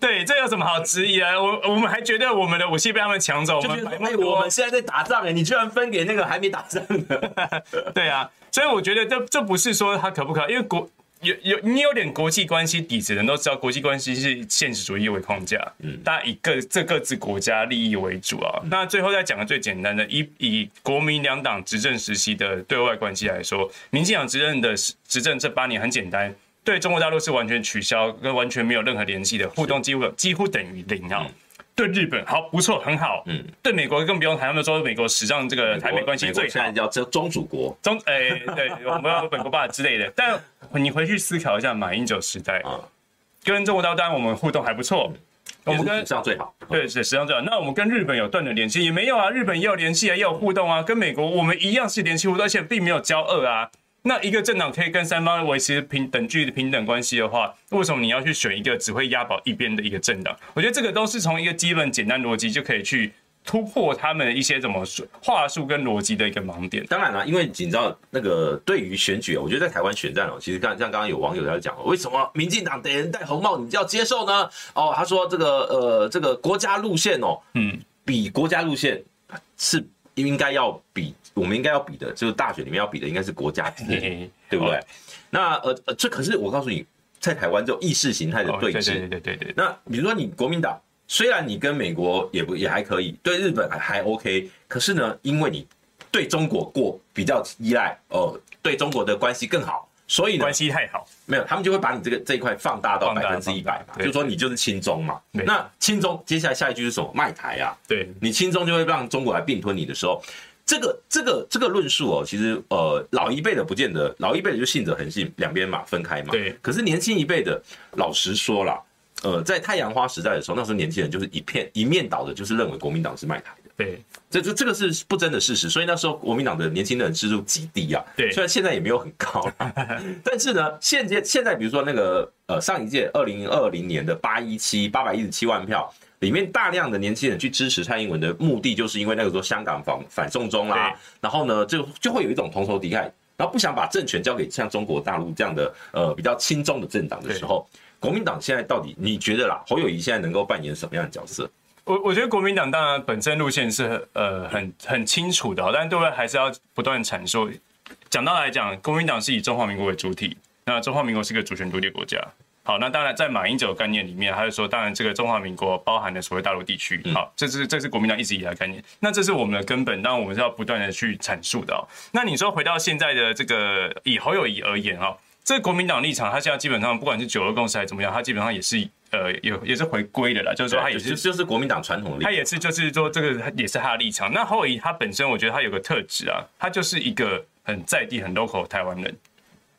对，这有什么好质疑啊？我我们还觉得我们的武器被他们抢走，就觉得哎，我们现在在打仗哎，你居然分给那个还没打仗的？对啊，所以我觉得这这不是说他可不可，因为国有有你有点国际关系底子的人都知道，国际关系是现实主义为框架，嗯，大家以各这各自国家利益为主啊。那最后再讲个最简单的，以以国民两党执政时期的对外关系来说，民进党执政的执政这八年很简单。对中国大陆是完全取消，跟完全没有任何联系的互动，几乎几乎等于零啊。对日本好不错，很好。嗯，对美国更不用谈，他们说美国史上这个台美关系最好，现在叫中中主国，中哎对，我们要本国霸之类的。但你回去思考一下，马英九时代啊，跟中国大陆当然我们互动还不错，我们跟史上最好，对是史上最好。那我们跟日本有断的联系也没有啊？日本也有联系啊，也有互动啊。跟美国我们一样是联系互动，而且并没有交恶啊。那一个政党可以跟三方维持平等距离、平等关系的话，为什么你要去选一个只会押宝一边的一个政党？我觉得这个都是从一个基本简单逻辑就可以去突破他们一些怎么说话术跟逻辑的一个盲点。当然了，因为你知道那个对于选举，我觉得在台湾选战哦，其实像像刚刚有网友在讲，为什么民进党给人戴红帽，你就要接受呢？哦，他说这个呃这个国家路线哦，嗯，比国家路线是。应该要比我们应该要比的，就是大选里面要比的，应该是国家，对不对？那呃呃，这可是我告诉你，在台湾这种意识形态的对峙，对对对对。那比如说你国民党，虽然你跟美国也不也还可以，对日本还还 OK，可是呢，因为你对中国过比较依赖，哦，对中国的关系更好。所以呢，关系太好，没有，他们就会把你这个这一块放大到百分之一百嘛，就说你就是亲中嘛。那亲中，接下来下一句是什么？卖台啊。对，你亲中就会让中国来并吞你的时候，这个这个这个论述哦，其实呃老一辈的不见得，老一辈的就信者恒信，两边嘛分开嘛。对。可是年轻一辈的，老实说了，呃，在太阳花时代的时候，那时候年轻人就是一片一面倒的，就是认为国民党是卖台的。对。这这这个是不争的事实，所以那时候国民党的年轻人支持度极低啊。对，虽然现在也没有很高，但是呢，现在现在比如说那个呃上一届二零二零年的八一七八百一十七万票里面，大量的年轻人去支持蔡英文的目的，就是因为那个时候香港反反送中啦，然后呢就就会有一种同仇敌忾，然后不想把政权交给像中国大陆这样的呃比较亲中的政党的时候，国民党现在到底你觉得啦，侯友谊现在能够扮演什么样的角色？我我觉得国民党当然本身路线是呃很很清楚的，但对外还是要不断阐述。讲到来讲，国民党是以中华民国为主体，那中华民国是个主权独立国家。好，那当然在马英九概念里面，他就说，当然这个中华民国包含了所谓大陆地区。好，这是这是国民党一直以来的概念。那这是我们的根本，当然我们是要不断的去阐述的。那你说回到现在的这个以侯友谊而言啊，这个国民党立场，他现在基本上不管是九二共识还是怎么样，他基本上也是。呃，有也是回归的啦，就是说他也是就是国民党传统的立场，他也是就是说这个也是他的立场。那侯友谊他本身，我觉得他有个特质啊，他就是一个很在地、很 local 的台湾人。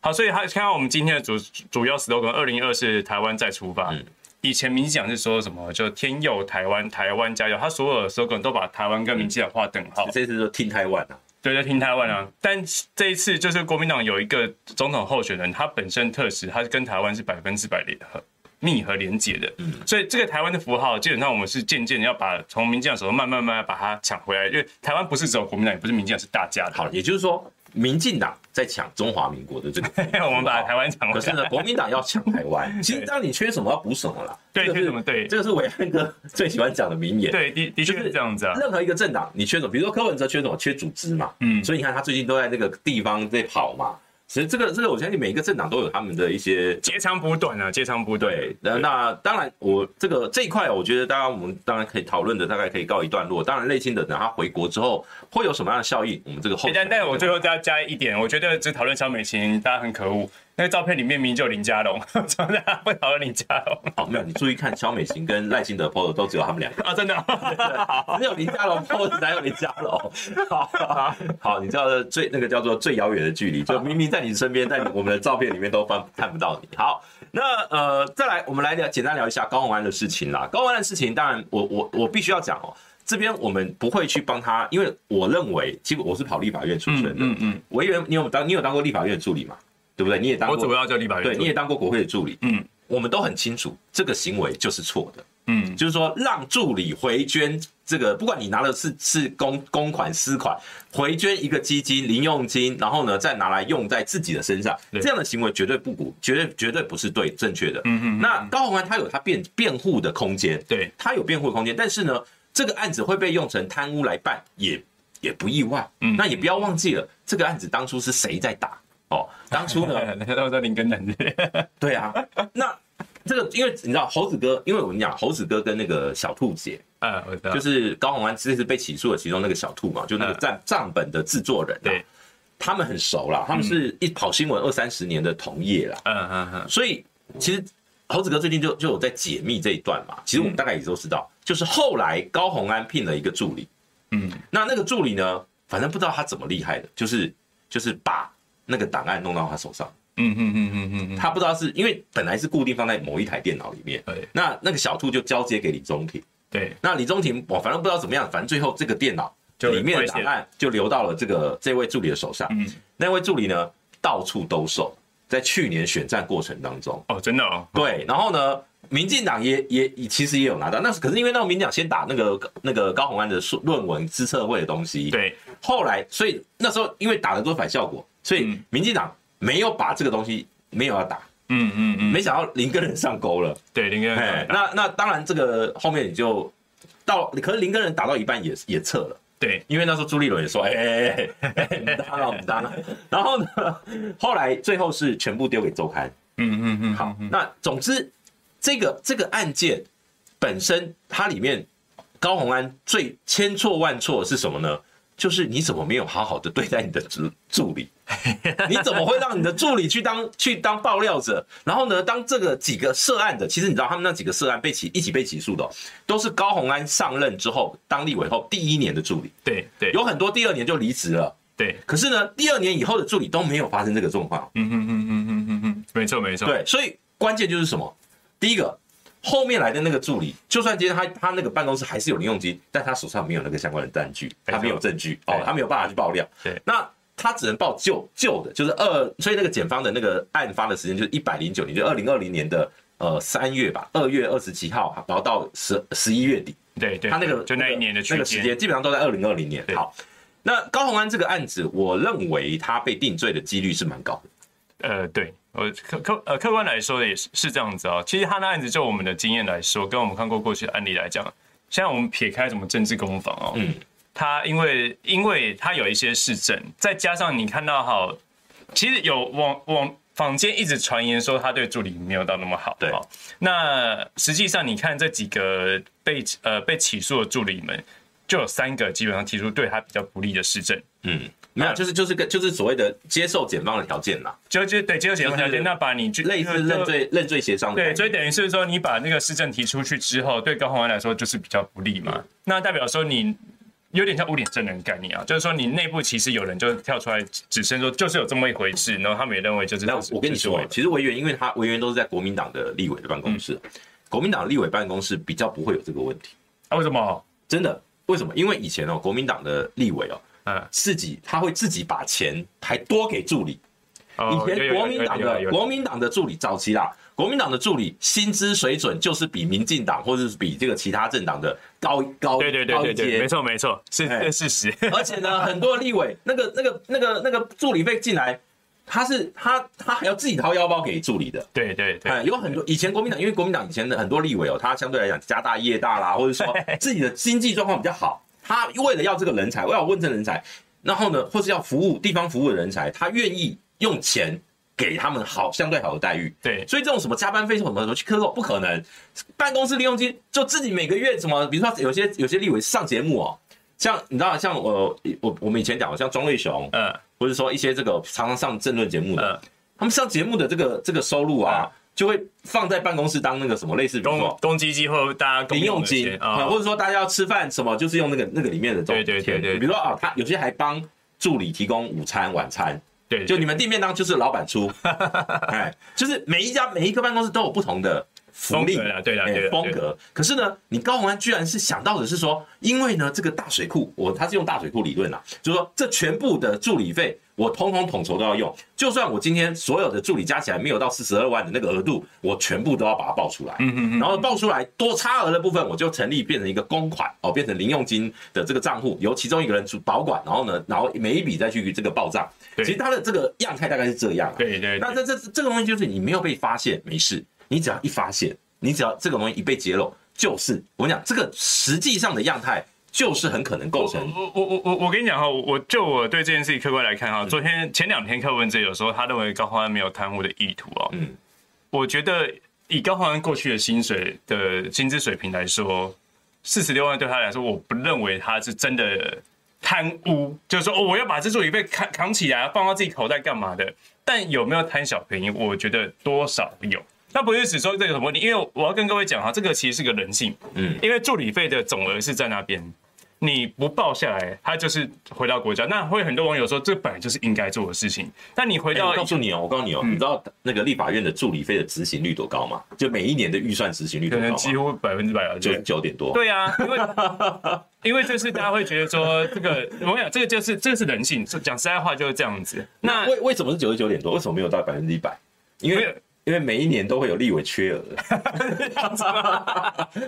好，所以他看到我们今天的主主要 slogan，二零二四台湾再出发。嗯、以前民进党是说什么？就天佑台湾，台湾加油。他所有的 slogan 都把台湾跟民进党划等号。这次说听台湾啊，对，就听台湾啊。但这一次就是国民党有一个总统候选人，他本身特质，他是跟台湾是百分之百联合。密和连结的，所以这个台湾的符号，基本上我们是渐渐要把从民进党手中慢慢慢慢把它抢回来，因为台湾不是只有国民党，也不是民进党，是大家的。好，也就是说，民进党在抢中华民国的这个，我们把台湾抢回来。可是呢，国民党要抢台湾，其实当你缺什么要补什么啦。对，缺什么对，这个是伟汉哥最喜欢讲的名言。对，的的确是这样子啊。任何一个政党，你缺什么？比如说柯文哲缺什么？缺组织嘛。嗯，所以你看他最近都在那个地方在跑嘛。其实这个这个，我相信每一个政党都有他们的一些截长补短啊，截长补短。那那当然，我这个这一块，我觉得大家我们当然可以讨论的，大概可以告一段落。当然，内心的等他回国之后会有什么样的效应，我们这个后。但但我最后再加一点，我觉得只讨论小美琴，大家很可恶。那个照片里面明明就林佳龙，怎么大家会讨论林佳龙？好，没有，你注意看萧美琴跟赖清德 pose 都只有他们两个啊，真的，只有林佳龙 pose 才有林佳龙。好，好，你知道最那个叫做最遥远的距离，就明明在你身边，在我们的照片里面都翻看不到你。好，那呃，再来，我们来聊，简单聊一下高宏安的事情啦。高宏安的事情，当然我我我必须要讲哦，这边我们不会去帮他，因为我认为，其实我是跑立法院出身的，嗯嗯，我以为你有当你有当过立法院助理吗？对不对？你也当过，我主要叫立法院，对，你也当过国会的助理。嗯，我们都很清楚，这个行为就是错的。嗯，就是说让助理回捐这个，不管你拿的是是公公款私款，回捐一个基金零用金，然后呢再拿来用在自己的身上，这样的行为绝对不鼓，绝对绝对不是对正确的。嗯嗯。那高虹安他有他辩辩护的空间，对，他有辩护的空间，但是呢，这个案子会被用成贪污来办，也也不意外。嗯，那也不要忘记了，这个案子当初是谁在打？哦，当初呢，都在林根南这 对啊，那这个因为你知道猴子哥，因为我跟你讲，猴子哥跟那个小兔姐，嗯，我知道，就是高洪安这次被起诉的其中那个小兔嘛，就那个账账本的制作人，对，他们很熟啦，他们是一跑新闻二三十年的同业啦，嗯嗯嗯，所以其实猴子哥最近就就有在解密这一段嘛，其实我们大概也都知道，就是后来高洪安聘了一个助理，嗯，那那个助理呢，反正不知道他怎么厉害的，就是就是把。那个档案弄到他手上，嗯嗯嗯嗯嗯嗯，他不知道是因为本来是固定放在某一台电脑里面，对，那那个小兔就交接给李宗廷，对，那李宗廷我反正不知道怎么样，反正最后这个电脑里面的档案就流到了这个这位助理的手上，嗯，那位助理呢到处兜售，在去年选战过程当中，哦，真的哦，对，然后呢，民进党也也其实也有拿到，那是可是因为那个民进党先打那个那个高虹安的论文资策会的东西，对，后来所以那时候因为打的都反效果。所以民进党没有把这个东西没有要打，嗯嗯嗯，没想到林根人上钩了，对林根人，那那当然这个后面你就到，可是林根人打到一半也也撤了，对，因为那时候朱立伦也说，哎哎哎，不当了不当了，然后呢，后来最后是全部丢给周刊，嗯嗯嗯，好，那总之这个这个案件本身它里面高虹安最千错万错是什么呢？就是你怎么没有好好的对待你的助助理？你怎么会让你的助理去当去当爆料者？然后呢，当这个几个涉案的，其实你知道他们那几个涉案被起一起被起诉的，都是高虹安上任之后当立委后第一年的助理。对对，有很多第二年就离职了。对，可是呢，第二年以后的助理都没有发生这个状况。嗯嗯嗯嗯嗯嗯嗯，没错没错。对，所以关键就是什么？第一个。后面来的那个助理，就算今天他他那个办公室还是有零用金，但他手上没有那个相关的单据，他没有证据哦，他没有办法去爆料。对，那他只能报旧旧的，就是二，所以那个检方的那个案发的时间就是一百零九年，就二零二零年的呃三月吧，二月二十七号，然后到十十一月底。对对，他那个就那一年的那个时间基本上都在二零二零年。好，那高虹安这个案子，我认为他被定罪的几率是蛮高的。呃，对。呃，客客呃，客观来说也是是这样子哦。其实他的案子，就我们的经验来说，跟我们看过过去的案例来讲，现在我们撇开什么政治攻防哦，嗯，他因为因为他有一些市政，再加上你看到哈，其实有网网坊间一直传言说他对助理没有到那么好，对。那实际上你看这几个被呃被起诉的助理们，就有三个基本上提出对他比较不利的市政，嗯。没有，就是就是个就是所谓的接受检方的条件啦，就就对接受检方条件，那把你类似认罪认罪协商，对，所以等于是说你把那个市政提出去之后，对高虹安来说就是比较不利嘛。那代表说你有点像污点证人概念啊，就是说你内部其实有人就跳出来指称说就是有这么一回事，然后他们也认为就是。那我跟你说，其实委员因为他委员都是在国民党的立委的办公室，国民党立委办公室比较不会有这个问题。啊？为什么？真的？为什么？因为以前哦，国民党的立委哦。自己他会自己把钱还多给助理。以前国民党的国民党的助理早期啦，国民党的助理薪资水准就是比民进党或者是比这个其他政党的高高对对对对对，没错没错，是是事实。而且呢，很多立委那个那个那个那个助理费进来，他是他他还要自己掏腰包给助理的。对对对，有很多以前国民党，因为国民党以前的很多立委哦，他相对来讲家大业大啦，或者说 自己的经济状况比较好。他为了要这个人才，为了问这人才，然后呢，或是要服务地方服务的人才，他愿意用钱给他们好相对好的待遇。对，所以这种什么加班费什么什么去克扣不可能。办公室利用金就自己每个月什么，比如说有些有些立委上节目哦，像你知道像我我我们以前讲像庄瑞雄，嗯，或者说一些这个常常上政论节目的，他们上节目的这个这个收入啊。就会放在办公室当那个什么类似，比如说公积金或大家零用金啊，或者说大家要吃饭什么，就是用那个那个里面的这种钱。对对对，比如说啊，他有些还帮助理提供午餐晚餐。对就你们订便当就是老板出，哎，就是每一家每一个办公室都有不同的福利啊，对啊，对风格。可是呢，你高虹安居然是想到的是说，因为呢，这个大水库，我他是用大水库理论啊，就是说这全部的助理费。我通通统筹都要用，就算我今天所有的助理加起来没有到四十二万的那个额度，我全部都要把它报出来。嗯嗯嗯。然后报出来多差额的部分，我就成立变成一个公款哦，变成零用金的这个账户，由其中一个人主保管，然后呢，然后每一笔再去这个报账。其实它的这个样态大概是这样。对对。那这这这个东西就是你没有被发现没事，你只要一发现，你只要这个东西一被揭露，就是我跟你讲这个实际上的样态。就是很可能构成。我我我我我跟你讲哈，我就我对这件事情客观来看哈，昨天前两天柯文哲有时候他认为高虹安没有贪污的意图哦。嗯，我觉得以高虹安过去的薪水的薪资水平来说，四十六万对他来说，我不认为他是真的贪污，就是说哦，我要把这座椅被扛扛起来放到自己口袋干嘛的？但有没有贪小便宜？我觉得多少有。那不是只说这个什么问题，因为我要跟各位讲哈，这个其实是个人性，嗯，因为助理费的总额是在那边，你不报下来，他就是回到国家。那会很多网友说，这本来就是应该做的事情。但你回到，我告诉你哦，我告诉你哦，你知道那个立法院的助理费的执行率多高吗？就每一年的预算执行率多高？几乎百分之百啊，九点多。对啊，因为因为这是大家会觉得说，这个我讲这个就是这个是人性，讲实在话就是这样子。那为为什么是九十九点多？为什么没有到百分之一百？因为因为每一年都会有立委缺额，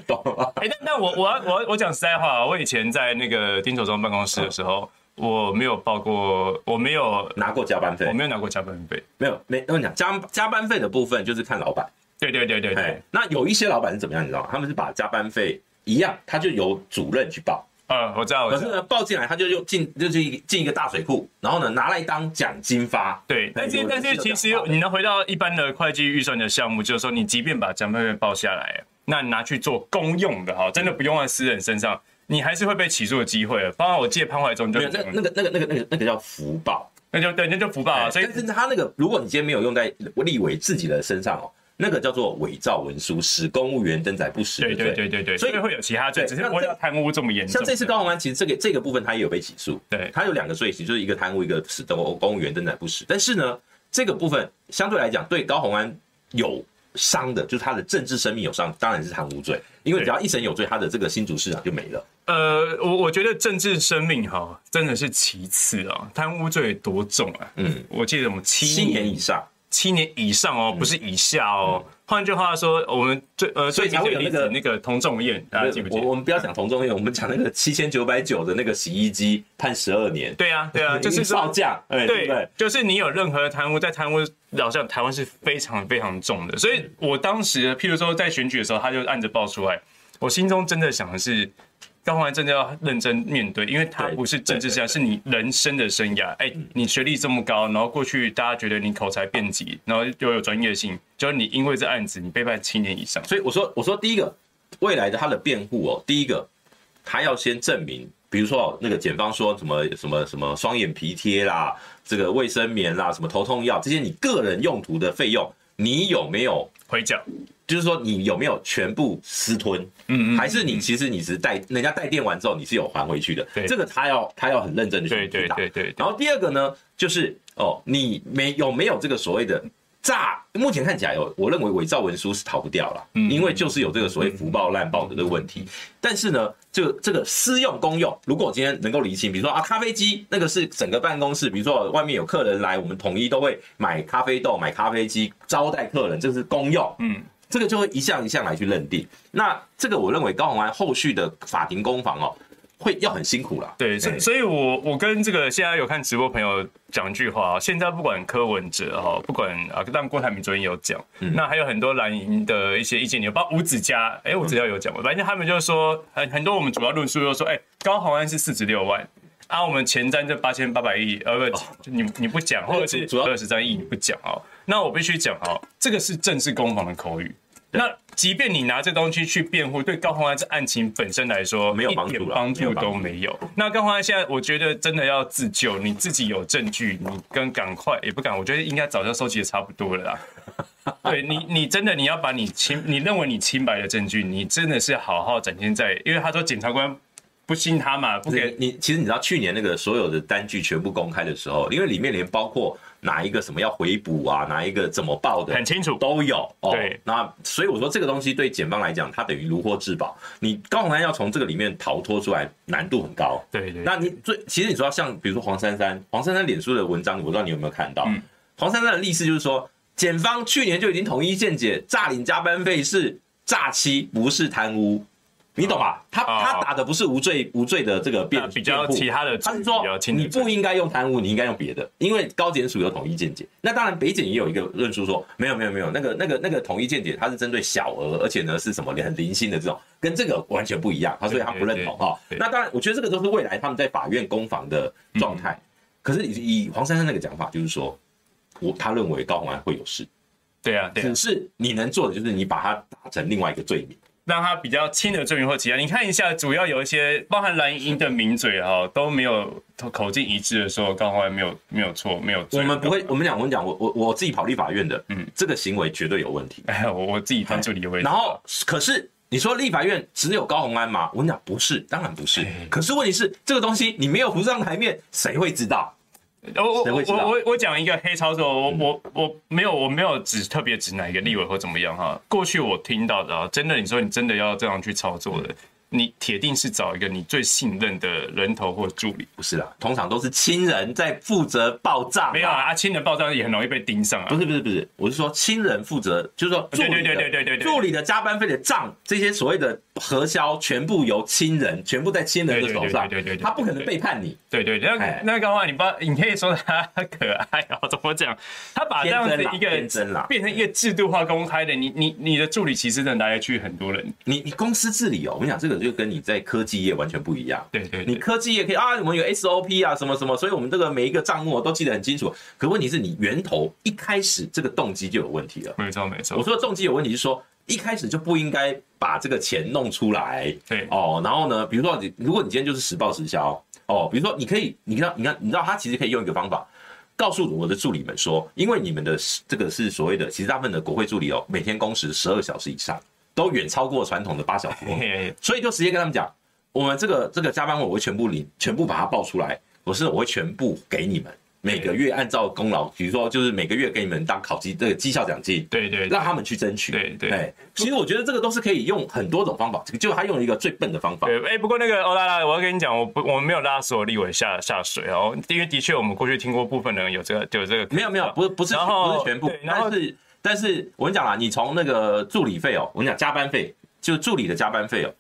懂吗？哎，那那我我我我讲实在话，我以前在那个丁守中办公室的时候，我没有报过，我没有拿过加班费，我没有拿过加班费，没有没。我跟你讲，加加班费的部分就是看老板，对对对对对。那有一些老板是怎么样，你知道吗？他们是把加班费一样，他就由主任去报。嗯，我知道。可是呢，报进来他就用进，就是进一个大水库，然后呢，拿来当奖金发。对，但是但是其实你能回到一般的会计预算的项目，就是说你即便把加班费报下来，那你拿去做公用的哈，真的不用在私人身上，你还是会被起诉的机会。包括我记得潘怀忠就那那个那个那个那个那个叫福报，那就对，那就福报啊。所以，但是他那个，如果你今天没有用在立委自己的身上哦。那个叫做伪造文书，使公务员登载不实。对对对对对，所以会有其他罪，只是不要贪污这么严重。像这次高虹安，其实这个这个部分他也有被起诉。对，他有两个罪行，就是一个贪污，一个使公公务员登载不实。但是呢，这个部分相对来讲，对高虹安有伤的，就是他的政治生命有伤，当然是贪污罪。因为只要一审有罪，他的这个新竹市长就没了。呃，我我觉得政治生命哈真的是其次啊，贪污罪多重啊？嗯，我记得我们七年以上。七年以上哦，不是以下哦。换、嗯、句话说，我们最呃，所以才会有那个那个童仲彦，大家记不记得？我我们不要讲童仲彦，我们讲那个七千九百九的那个洗衣机判十二年。对啊，对啊，就是造价。对对，对，就是你有任何贪污，在贪污好像台湾是非常非常重的。所以我当时，譬如说在选举的时候，他就按着报出来，我心中真的想的是。高虹安真的要认真面对，因为他不是政治生涯，是你人生的生涯。哎、欸，你学历这么高，然后过去大家觉得你口才辩捷，然后又有专业性，就是你因为这案子你被判七年以上。所以我说，我说第一个未来的他的辩护哦，第一个他要先证明，比如说那个检方说什么什么什么双眼皮贴啦，这个卫生棉啦，什么头痛药这些你个人用途的费用，你有没有回缴？就是说，你有没有全部私吞？嗯嗯，还是你其实你是带人家带电完之后，你是有还回去的？对，这个他要他要很认真的去回答。对对对。然后第二个呢，就是哦，你没有没有这个所谓的诈？目前看起来有，我认为伪造文书是逃不掉了，因为就是有这个所谓福报烂报的这个问题。但是呢，这个这个私用公用，如果我今天能够厘清，比如说啊，咖啡机那个是整个办公室，比如说外面有客人来，我们统一都会买咖啡豆、买咖啡机招待客人，这是公用。嗯。这个就会一项一项来去认定，那这个我认为高虹安后续的法庭攻防哦，会要很辛苦了。对，所所以我我跟这个现在有看直播朋友讲一句话啊，现在不管柯文哲哈，不管啊，但郭台铭昨天有讲，那还有很多蓝营的一些意见，有包括吴子嘉，哎，吴子嘉有讲过，反正他们就是说很很多我们主要论述就是说，哎，高鸿安是四十六万，啊，我们前瞻这八千八百亿，呃不，你你不讲，或者是主要二十三亿你不讲哦，那我必须讲哦，这个是政治攻防的口语。那即便你拿这东西去辩护，对高虹安这案情本身来说没有帮助，帮助都没有。那高虹安现在，我觉得真的要自救，你自己有证据，你跟赶快也不敢，我觉得应该早就收集的差不多了啦。对你，你真的你要把你清，你认为你清白的证据，你真的是好好展现在，因为他说检察官。不信他嘛，不给你。其实你知道去年那个所有的单据全部公开的时候，因为里面连包括哪一个什么要回补啊，哪一个怎么报的，很清楚都有。哦、对，那所以我说这个东西对检方来讲，它等于如获至宝。你高洪安要从这个里面逃脱出来，难度很高。对，对对。那你最其实你说像比如说黄珊珊，黄珊珊脸书的文章，我不知道你有没有看到。嗯、黄珊珊的意思就是说，检方去年就已经统一见解，诈领加班费是诈欺，不是贪污。你懂吧？他他打的不是无罪无罪的这个辩比较其他的，他是说你不应该用贪污，你应该用别的，因为高检署有统一见解。那当然北检也有一个论述说，没有没有没有，那个那个那个统一见解，它是针对小额，而且呢是什么很零星的这种，跟这个完全不一样。他所以他不认同哈。那当然，我觉得这个都是未来他们在法院攻防的状态。可是以以黄珊珊那个讲法，就是说我他认为高虹安会有事。对啊，只是你能做的就是你把他打成另外一个罪名。让他比较轻的罪名或其他，你看一下，主要有一些包含蓝营的名嘴哈都没有口径一致的说，高虹安没有没有错，没有罪。我们不会，我们讲，我们讲，我我我自己跑立法院的，嗯，这个行为绝对有问题。哎，我我自己当助理有问题。然后，可是你说立法院只有高虹安吗？我跟你讲，不是，当然不是。可是问题是，这个东西你没有浮上台面，谁会知道？我我我我我讲一个黑操作，我我我没有我没有指特别指哪一个立委或怎么样哈。过去我听到的啊，真的你说你真的要这样去操作的。你铁定是找一个你最信任的人头或助理，不是啦，通常都是亲人在负责报账。没有啊，亲人报账也很容易被盯上啊。不是不是不是，我是说亲人负责，就是说助理的对对对对对对助理的加班费的账，这些所谓的核销全部由亲人，全部在亲人的手上。对对对，他不可能背叛你。对对，那那个话你不，你可以说他可爱啊，怎么讲？他把这样子一个变成一个制度化公开的，你你你的助理其实真的来来去很多人。你你公司治理哦，我跟你讲这个。就跟你在科技业完全不一样。对对，你科技业可以啊，我们有 SOP 啊，什么什么，所以我们这个每一个账目都记得很清楚。可问题是你源头一开始这个动机就有问题了。没错没错。我说的动机有问题是说一开始就不应该把这个钱弄出来。对哦，然后呢，比如说你如果你今天就是实报实销哦，比如说你可以，你看你看，你知道他其实可以用一个方法，告诉我的助理们说，因为你们的这个是所谓的，其实大部分的国会助理哦，每天工时十二小时以上。都远超过传统的八小时，所以就直接跟他们讲，我们这个这个加班费我会全部领，全部把它报出来，我是我会全部给你们，每个月按照功劳，比如说就是每个月给你们当考绩这个绩效奖金，对对，让他们去争取，对对。其实我觉得这个都是可以用很多种方法，就他用了一个最笨的方法。对，哎，不过那个欧拉拉，我要跟你讲，我不我们没有拉所有立委下下水哦，因为的确我们过去听过部分人有这个有这个，没有没有，不是不是不是全部，但是但是我跟你讲啊，你从那个助理费哦，我跟你讲加班费。就助理的加班费哦，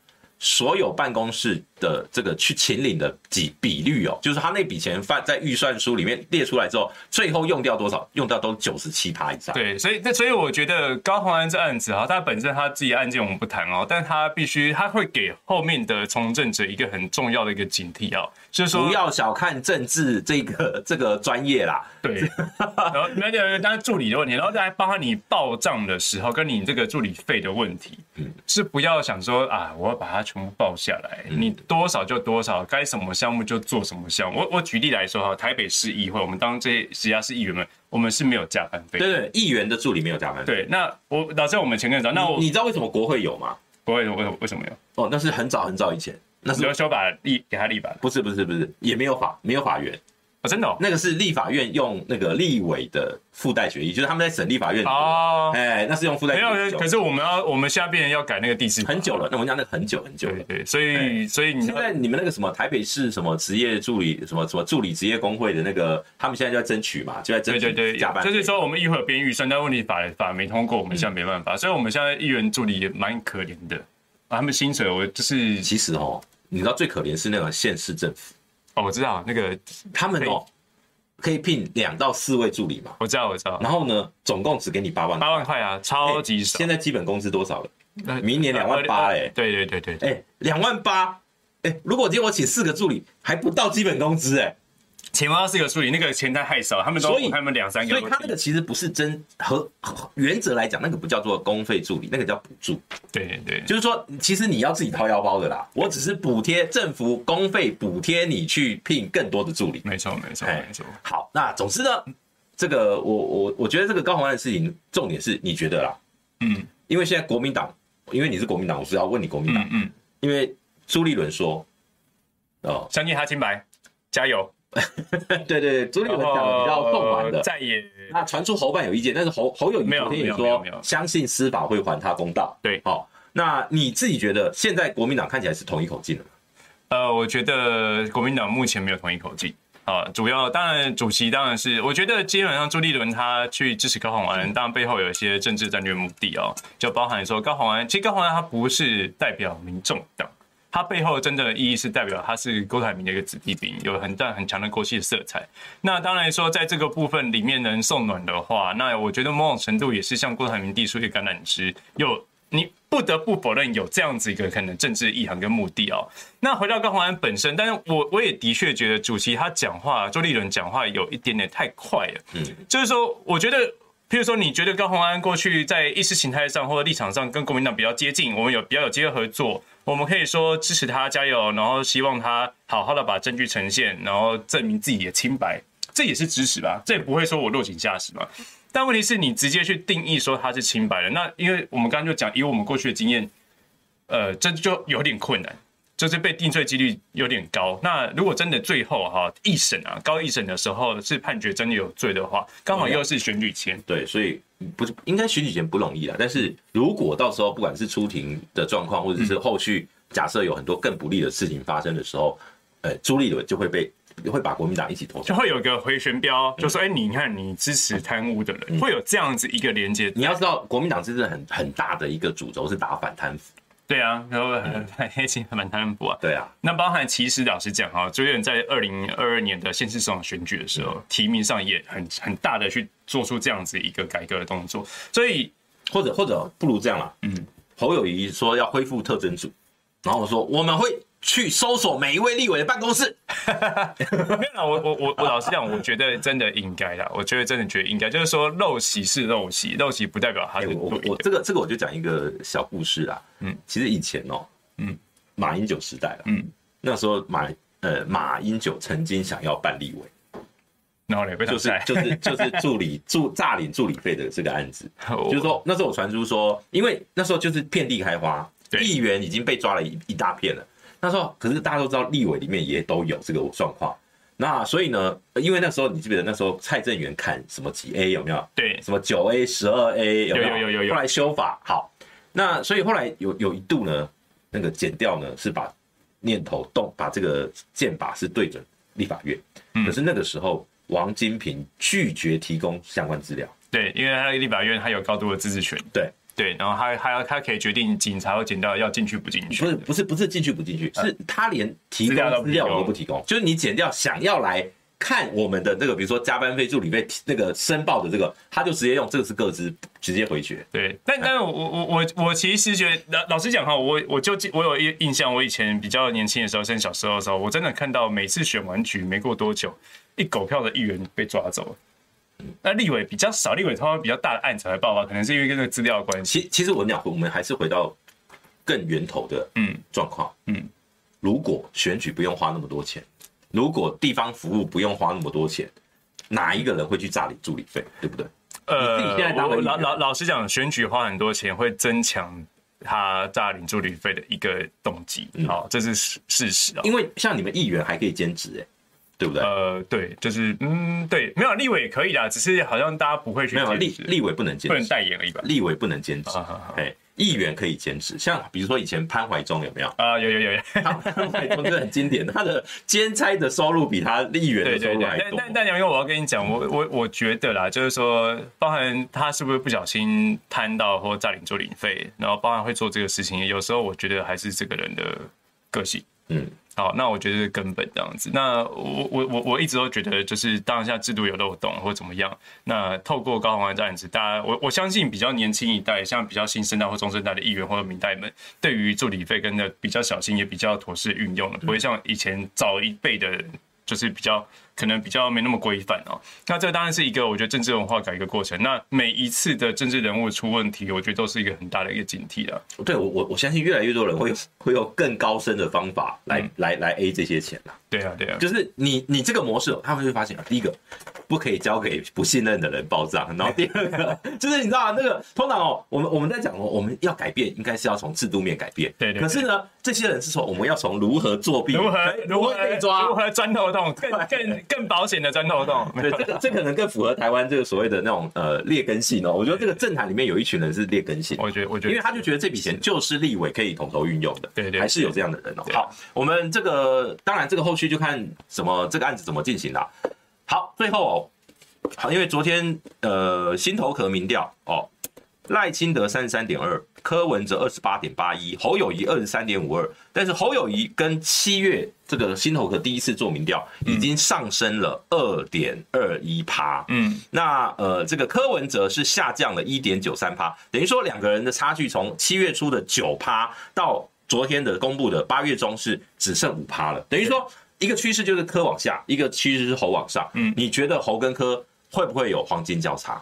所有办公室的这个去秦岭的几比率哦，就是他那笔钱放在预算书里面列出来之后，最后用掉多少？用掉都九十七趴以上。对，所以那所以我觉得高鸿安这案子啊，他本身他自己案件我们不谈哦，但他必须他会给后面的从政者一个很重要的一个警惕哦。就是说，不要小看政治这个 这个专业啦。对，然后那个当然助理的问题，然后再帮你报账的时候，跟你这个助理费的问题，嗯，是不要想说啊，我要把它全部报下来，你多少就多少，该什么项目就做什么项目。我我举例来说哈，台北市议会，我们当这些直辖市议员们，我们是没有加班费。对对，议员的助理没有加班费。对，那我老师，我们前面讲，那我你知道为什么国会有吗？国会为什么为什么有？哦，那是很早很早以前。那是要修法立给他立法，不是不是不是，也没有法，没有法院啊，真的，哦，那个是立法院用那个立委的附带决议，就是他们在审立法院哦，哎，那是用附带。没有，可是我们要我们下边要改那个地址很久了，那我们讲那个很久很久了，对，所以所以你现在你们那个什么台北市什么职业助理什么什么助理职业工会的那个，他们现在就在争取嘛，就在争取对加班，就是说我们议会有编预算，但问题法法没通过，我们现在没办法，所以我们现在议员助理也蛮可怜的。啊，他们薪水我就是其实哦。你知道最可怜是那个县市政府哦，我知道那个他们哦可以聘两到四位助理嘛，我知道我知道。然后呢，总共只给你八万八万块啊，超级少。现在基本工资多少了？明年两万八哎，对对对对，哎，两万八哎，如果今天我请四个助理，还不到基本工资哎。前方是个助理，那个钱太少，他们都他们两三个，所以他那个其实不是真和原则来讲，那个不叫做公费助理，那个叫补助。对对，就是说，其实你要自己掏腰包的啦。我只是补贴政府公费，补贴你去聘更多的助理。没错没错没错。好，那总之呢，这个我我我觉得这个高虹安的事情，重点是你觉得啦，嗯，因为现在国民党，因为你是国民党，我是要问你国民党，嗯，因为朱立伦说。哦，相信他清白，加油。对 对对，朱立伦讲的比较动完的，再也那传出侯办有意见，但是侯侯友宜昨天也说相信司法会还他公道。对，好，那你自己觉得现在国民党看起来是同一口径了吗？呃，我觉得国民党目前没有同一口径啊，主要当然主席当然是，我觉得基本上朱立伦他去支持高虹安，当然背后有一些政治战略目的哦，就包含说高虹安，其实高虹安他不是代表民众党。它背后真正的意义是代表它是郭台铭的一个子弟兵，有很大很强的国际的色彩。那当然说，在这个部分里面能送暖的话，那我觉得某种程度也是向郭台铭递出一个橄榄枝。有你不得不否认有这样子一个可能政治意涵跟目的哦。那回到高虹安本身，但是我我也的确觉得主席他讲话，周立伦讲话有一点点太快了。嗯，就是说，我觉得。譬如说，你觉得高虹安过去在意识形态上或者立场上跟国民党比较接近，我们有比较有机会合作，我们可以说支持他加油，然后希望他好好的把证据呈现，然后证明自己的清白，这也是支持吧？这也不会说我落井下石嘛。但问题是你直接去定义说他是清白的，那因为我们刚刚就讲，以我们过去的经验，呃，这就有点困难。就是被定罪几率有点高。那如果真的最后哈一审啊，高一审的时候是判决真的有罪的话，刚好又是选举前，对，所以不是应该选举前不容易啦。但是如果到时候不管是出庭的状况，或者是后续假设有很多更不利的事情发生的时候，呃，朱立伦就会被会把国民党一起拖，就会有一个回旋镖，就说哎，你看你支持贪污的人，会有这样子一个连接。你要知道，国民党真的很很大的一个主轴是打反贪腐。对啊，然后很很黑心，很蛮贪腐啊。对啊，那包含其实老实讲哈，朱立伦在二零二二年的县市长选举的时候，提名上也很很大的去做出这样子一个改革的动作。所以或者或者不如这样啦，嗯，侯友谊说要恢复特侦组，然后我说我们会。去搜索每一位立委的办公室。我我我我老实讲，我觉得真的应该啦。我觉得真的觉得应该，就是说陋习是陋习，陋习不代表他是、欸。我我这个这个我就讲一个小故事啦。嗯，其实以前哦、喔，嗯，马英九时代了，嗯，那时候马呃马英九曾经想要办立委，然后呢，就是就是就是助理 助诈领助理费的这个案子，就是说那时候我传出说，因为那时候就是遍地开花，议员已经被抓了一一大片了。他说：“可是大家都知道，立委里面也都有这个状况。那所以呢，因为那时候你记不记得那时候蔡正元砍什么几 A 有没有？对，什么九 A、十二 A 有没有？有有有有。后来修法好，那所以后来有有一度呢，那个剪掉呢是把念头动，把这个剑靶是对准立法院。可是那个时候王金平拒绝提供相关资料。对，因为他立法院他有高度的自治权。对。”对，然后他还要他可以决定警察或检调要进去不进去。不是不是不是进去不进去，是他连提供资料都不提供。就是你剪掉想要来看我们的那个，比如说加班费、助理费那个申报的这个，他就直接用这个是个资直接回绝。对，但但是我我我我其实觉得老老实讲哈，我我就我有一印象，我以前比较年轻的时候，甚至小时候的时候，我真的看到每次选完局没过多久，一狗票的议员被抓走了。那立委比较少，立委通常比较大的案子才会爆发，可能是因为跟这个资料的关系。其其实我讲，我们还是回到更源头的嗯状况，嗯，如果选举不用花那么多钱，如果地方服务不用花那么多钱，哪一个人会去诈领助理费，对不对？呃，你自己现在当老老老实讲，选举花很多钱会增强他诈领助理费的一个动机，好，这是事事实啊。因为像你们议员还可以兼职，哎。对不对？呃，对，就是嗯，对，没有立委也可以啦，只是好像大家不会去。没有立立委不能兼职，不能代言而已吧？立委不能兼职，哎，议员可以兼职，像比如说以前潘怀忠有没有？啊，有有有有，潘怀忠真的很经典，他的兼差的收入比他议员的收入还多。但但因为我要跟你讲，我我我觉得啦，就是说，包含他是不是不小心贪到或诈领做领费，然后包含会做这个事情，有时候我觉得还是这个人的个性，嗯。好，那我觉得是根本这样子。那我我我我一直都觉得，就是当下制度有漏洞或怎么样。那透过高虹安这样子，大家我我相信比较年轻一代，像比较新生代或中生代的议员或者民代们，对于助理费跟的比较小心，也比较妥适运用了，不会像以前早一辈的。就是比较可能比较没那么规范哦，那这当然是一个我觉得政治文化改革过程。那每一次的政治人物出问题，我觉得都是一个很大的一个警惕啊。对我我我相信越来越多人会会有更高深的方法来、嗯、来来 A 这些钱了。对啊对啊，就是你你这个模式，他们会发现啊，第一个不可以交给不信任的人报账。然后第二个 就是你知道啊，那个通常哦，我们我们在讲哦，我们要改变，应该是要从制度面改变。对对。可是呢，这些人是说我们要从如何作弊，如何如何被抓，如何钻透洞，更 更更保险的钻透洞。对，这个这可能更符合台湾这个所谓的那种呃劣根性哦。我觉得这个政坛里面有一群人是劣根性。我觉得我觉得，因为他就觉得这笔钱就是立委可以统筹运用的。对对。还是有这样的人哦。好，我们这个当然这个后续就看什么这个案子怎么进行啦。好，最后哦。好，因为昨天呃，新头壳民调哦，赖清德三十三点二，柯文哲二十八点八一，侯友谊二十三点五二。但是侯友谊跟七月这个新头壳第一次做民调，已经上升了二点二一趴。嗯，那呃，这个柯文哲是下降了一点九三趴，等于说两个人的差距从七月初的九趴到昨天的公布的八月中是只剩五趴了。等于说一个趋势就是科往下，一个趋势是猴往上。嗯，你觉得猴跟科？会不会有黄金交叉？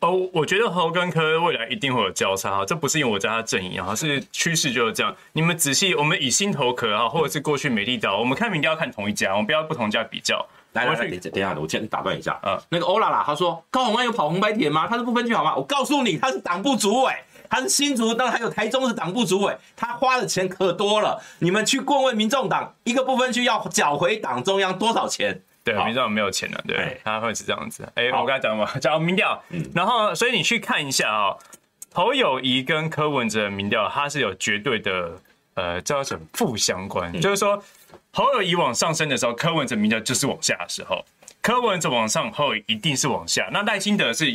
哦，我觉得猴跟科未来一定会有交叉哈，这不是因为我在他阵营啊，是趋势就是这样。你们仔细，我们以新头壳啊，或者是过去美丽岛，我们看民调要看同一家，我们不要不同家比较。来来来，等等一下，我先打断一下嗯。那个欧拉拉，他说高虹安有跑红白田吗？他是不分区好吗？我告诉你，他是党部主委，他是新竹，当然还有台中是党部主委，他花的钱可多了。你们去问问民众党，一个不分区要缴回党中央多少钱？对，民众没有钱了，对，他会是这样子。哎，我刚才讲嘛，讲民调，然后所以你去看一下啊，侯友谊跟柯文哲的民调，它是有绝对的呃叫什么负相关，就是说侯友谊往上升的时候，柯文哲民调就是往下的时候，柯文哲往上，侯友宜一定是往下。那赖清德是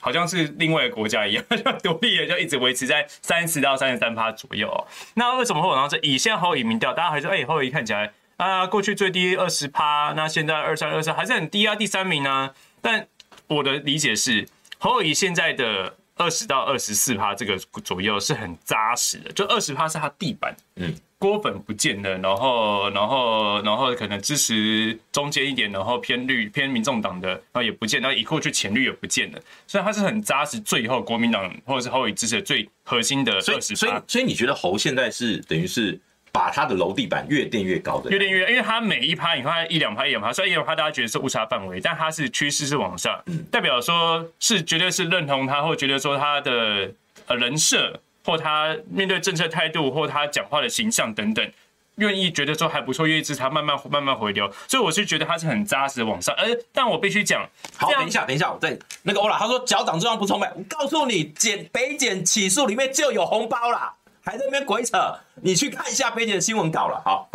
好像是另外一个国家一样，独立的就一直维持在三十到三十三趴左右。那为什么会往上升？以现在侯友民调，大家还说哎，侯友宜看起来。啊，过去最低二十趴，那现在二三二三还是很低啊，第三名呢、但我的理解是，侯友宜现在的二十到二十四趴这个左右是很扎实的，就二十趴是他地板，嗯，郭粉不见了，然后然后然后可能支持中间一点，然后偏绿偏民众党的，然后也不见，然后以过去浅绿也不见了，所以他是很扎实，最后国民党或者是侯友支持的最核心的二十趴。所以所以所以你觉得侯现在是等于是？把他的楼地板越垫越高的，越垫越，因为他每一趴，你看一两趴一两趴，虽然一两趴大家觉得是误差范围，但它是趋势是往上，代表说是绝对是认同他，或觉得说他的呃人设，或他面对政策态度，或他讲话的形象等等，愿意觉得说还不错，愿意支持他慢慢慢慢回流，所以我是觉得他是很扎实的往上。而但我必须讲，好，等一下，等一下，我在那个欧拉，他说脚掌中央不充分，我告诉你，检北检起诉里面就有红包啦。还在那边鬼扯，你去看一下北检的新闻稿了。好，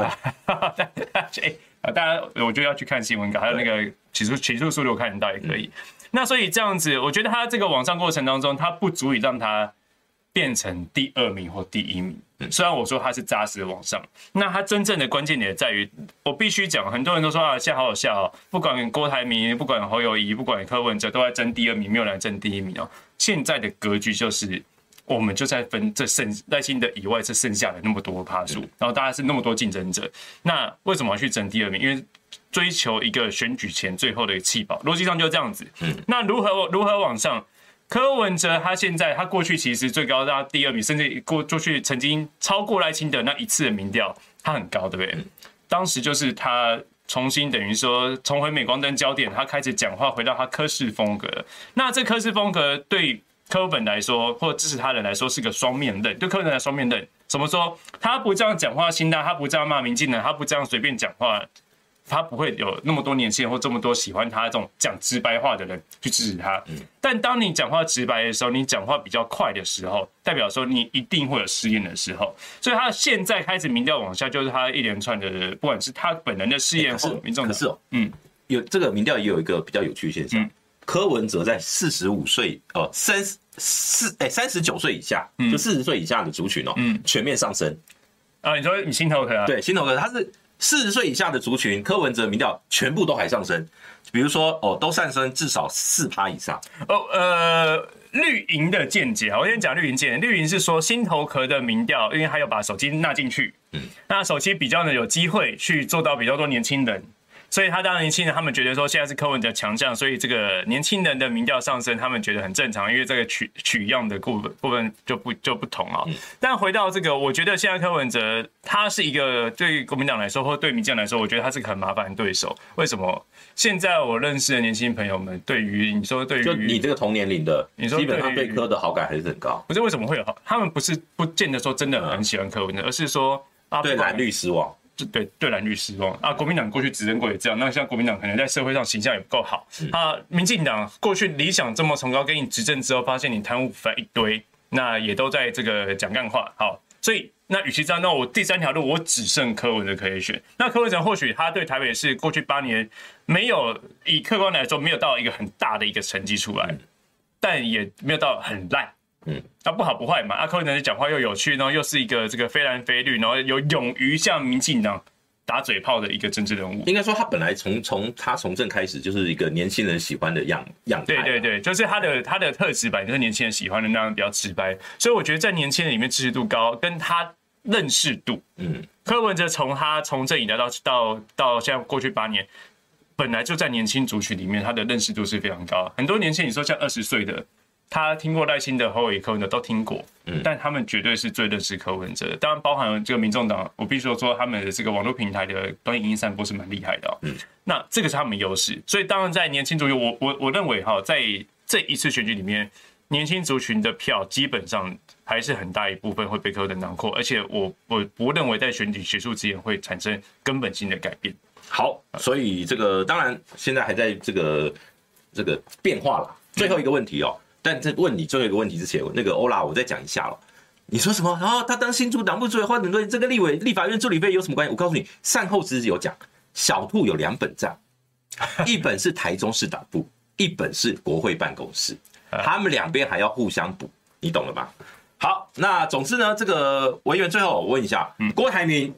大家我就要去看新闻稿，还有那个起诉起诉书，我看得到也可以。那所以这样子，我觉得他这个往上过程当中，他不足以让他变成第二名或第一名。虽然我说他是扎实的往上，那他真正的关键点在于，我必须讲，很多人都说啊，现在好好笑哦，不管郭台铭，不管侯友谊，不管柯文哲，都在争第二名，没有人争第一名哦。现在的格局就是。我们就在分这剩耐心的以外，这剩下的那么多趴数，然后大家是那么多竞争者，那为什么要去争第二名？因为追求一个选举前最后的弃保，逻辑上就这样子。那如何如何往上？柯文哲他现在他过去其实最高到第二名，甚至过过去曾经超过赖清德那一次的民调，他很高，对不对？当时就是他重新等于说重回镁光灯焦点，他开始讲话，回到他柯式风格。那这柯式风格对。柯本来说，或者支持他人来说，是个双面刃。对柯本来双面刃，怎么说？他不这样讲话心大，他不这样骂民进党，他不这样随便讲话，他不会有那么多年轻人或这么多喜欢他这种讲直白话的人去支持他。嗯但当你讲话直白的时候，你讲话比较快的时候，代表说你一定会有失言的时候。所以他现在开始民调往下，就是他一连串的，不管是他本人的失言或民众的，可是哦，嗯，有这个民调也有一个比较有趣的现象。柯文哲在四十五岁哦，三十四哎三十九岁以下，嗯、就四十岁以下的族群哦，嗯，全面上升。啊，你说你新头壳啊？对，新头壳，他是四十岁以下的族群，柯文哲民调全部都还上升。比如说哦，都上升至少四趴以上。哦，呃，绿营的见解啊，我先讲绿营见解。绿营是说新头壳的民调，因为还有把手机纳进去，嗯，那手机比较呢有机会去做到比较多年轻人。所以他当然年轻人，他们觉得说现在是柯文哲强项，所以这个年轻人的民调上升，他们觉得很正常，因为这个取取样的部分部分就不就不同啊。但回到这个，我觉得现在柯文哲他是一个对国民党来说，或对民进党来说，我觉得他是个很麻烦的对手。为什么？现在我认识的年轻朋友们，对于你说对于你这个同年龄的，你说基本上对柯的好感还是很高。不是为什么会有好？他们不是不见得说真的很喜欢柯文哲，而是说啊，对蓝绿失望。就对对蓝绿失望啊！国民党过去执政过也这样，那像国民党可能在社会上形象也不够好啊。民进党过去理想这么崇高，给你执政之后，发现你贪污腐败一堆，那也都在这个讲干话。好，所以那与其这样，那我第三条路我只剩柯文哲可以选。那柯文哲或许他对台北市过去八年没有以客观来说没有到一个很大的一个成绩出来，但也没有到很烂。嗯，啊不好不坏嘛，阿柯文哲讲话又有趣，然后又是一个这个非蓝非绿，然后有勇于向民进党打嘴炮的一个政治人物。应该说他本来从从他从政开始就是一个年轻人喜欢的样样态。对对对，就是他的他的特质吧就是年轻人喜欢的那样比较直白，所以我觉得在年轻人里面支持度高，跟他认识度，嗯，柯文哲从他从政以来到到到现在过去八年，本来就在年轻族群里面他的认识度是非常高，很多年轻人你说像二十岁的。他听过赖清德、侯友宜、柯文哲都听过，嗯但他们绝对是最认识柯文哲的。当然，包含了这个民众党，我必须说，他们的这个网络平台的端影音散播是蛮厉害的。嗯，那这个是他们优势。所以，当然在年轻族群，我我我认为哈，在这一次选举里面，年轻族群的票基本上还是很大一部分会被柯文哲囊括，而且我我不认为在选举结束之前会产生根本性的改变。好，所以这个当然现在还在这个这个变化了。最后一个问题哦。但在问你最后一个问题之前，那个欧拉，我再讲一下了。你说什么？然后他当新竹党部主委，或者对这个立委、立法院助理费有什么关系？我告诉你，善后之有讲，小兔有两本账，一本是台中市党部，一本是国会办公室，他们两边还要互相补，你懂了吧？好，那总之呢，这个委员最后我问一下，郭台铭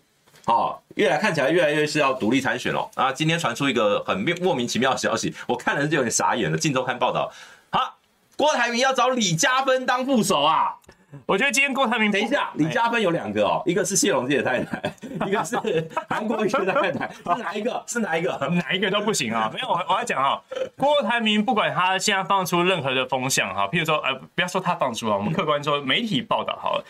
哦，越来看起来越来越是要独立参选了啊！今天传出一个很莫名其妙的消息，我看了就有点傻眼了。《镜周刊》报道，好。郭台铭要找李嘉芬当副手啊！我觉得今天郭台铭，等一下，李嘉芬有两个哦，一个是谢龙介的太太，一个是韩国瑜的太太，是哪一个？是哪一个？哪一个都不行啊！没有，我我要讲啊，郭台铭不管他现在放出任何的风向哈，譬如说，呃，不要说他放出啊，我们客观说媒体报道好了。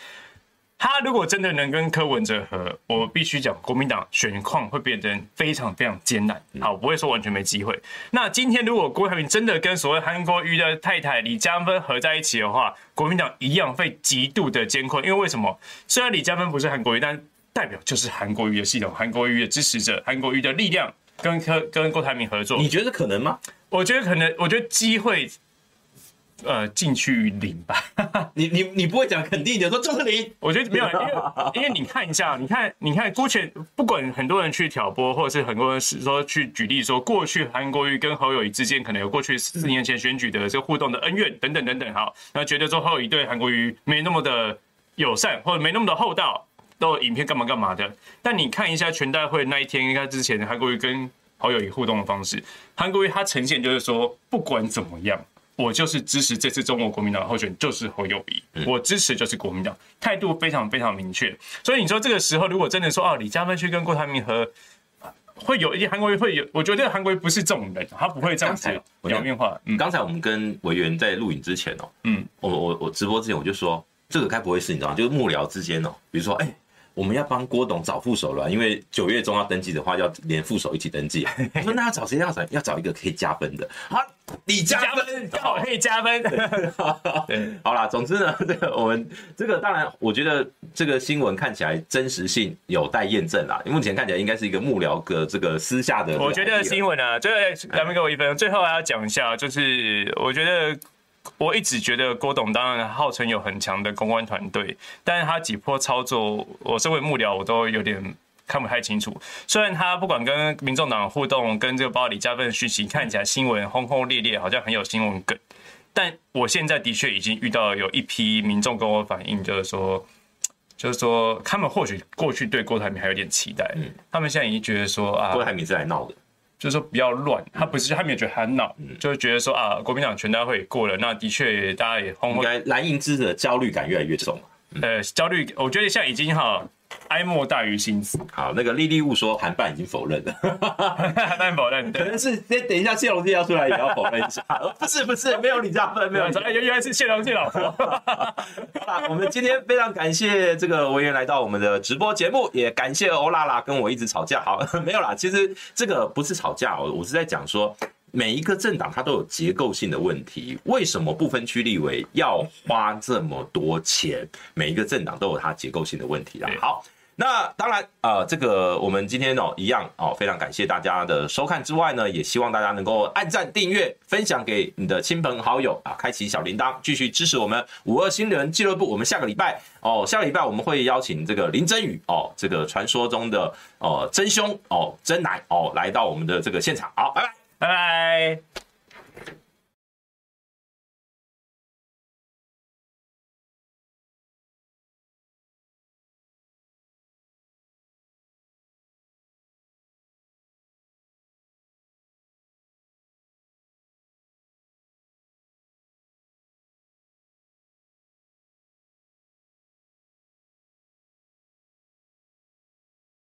他如果真的能跟柯文哲合，我必须讲，国民党选况会变成非常非常艰难。好，不会说完全没机会。那今天如果郭台铭真的跟所谓韩国瑜的太太李嘉芬合在一起的话，国民党一样会极度的艰困。因为为什么？虽然李嘉芬不是韩国瑜，但代表就是韩国瑜的系统，韩国瑜的支持者，韩国瑜的力量跟柯跟郭台铭合作，你觉得可能吗？我觉得可能，我觉得机会。呃，近趋于零吧。你你你不会讲肯定的说就是零？我觉得没有，因为因为你看一下，你看你看，姑且不管很多人去挑拨，或者是很多人是说去举例说，过去韩国瑜跟侯友谊之间可能有过去四年前选举的这个互动的恩怨等等等等。好，那觉得说侯友谊对韩国瑜没那么的友善，或者没那么的厚道，都影片干嘛干嘛的。但你看一下全代会那一天，应该之前韩国瑜跟侯友谊互动的方式，韩国瑜他呈现就是说，不管怎么样。我就是支持这次中国国民党的候选人，就是侯友谊。我支持就是国民党，态度非常非常明确。所以你说这个时候，如果真的说哦，李嘉芬去跟郭台铭和，会有一些韩国瑜会有，我觉得韩国瑜不是这种人，他不会这样子表面化。嗯，刚才我们跟委员在录影之前哦，嗯，我我我直播之前我就说，这个该不会是你知道吗？就是幕僚之间哦，比如说哎。我们要帮郭董找副手了，因为九月中要登记的话，要连副手一起登记。我说那要找谁？要找要找一个可以加分的。好，你加分，好，可以加分。对，好啦，总之呢，这个我们这个当然，我觉得这个新闻看起来真实性有待验证啦。目前看起来应该是一个幕僚的这个私下的。我觉得新闻啊，最后两位给我一分钟，最后还要讲一下，就是我觉得。我一直觉得郭董当然号称有很强的公关团队，但是他几波操作，我身为幕僚，我都有点看不太清楚。虽然他不管跟民众党互动，跟这个包括李嘉芬的讯息看起来新闻轰轰烈烈，好像很有新闻梗，但我现在的确已经遇到有一批民众跟我反映，就是说，就是说他们或许过去对郭台铭还有点期待，他们现在已经觉得说啊，郭台铭是来闹的。就是说不要乱，他不是他没有觉得很恼，就是觉得说啊，国民党全大会过了，那的确大家也轰轰。应该蓝营支持的焦虑感越来越重。呃，焦虑，我觉得现在已经哈，哀莫大于心死。好，那个莉莉物说韩半已经否认了，韩半否认，可能是先等一下谢龙介要出来也要否认一下。不是不是，没有李嘉芬，没有，原来是谢龙介老婆。好了，我们今天非常感谢这个文员来到我们的直播节目，也感谢欧拉拉跟我一直吵架。好，没有啦，其实这个不是吵架，我我是在讲说。每一个政党它都有结构性的问题，为什么不分区立委要花这么多钱？每一个政党都有它结构性的问题啦。好，那当然，呃，这个我们今天哦一样哦，非常感谢大家的收看之外呢，也希望大家能够按赞、订阅、分享给你的亲朋好友啊，开启小铃铛，继续支持我们五二新人俱乐部。我们下个礼拜哦，下个礼拜我们会邀请这个林真宇哦，这个传说中的哦真凶哦真男哦来到我们的这个现场。好，拜拜。拜拜。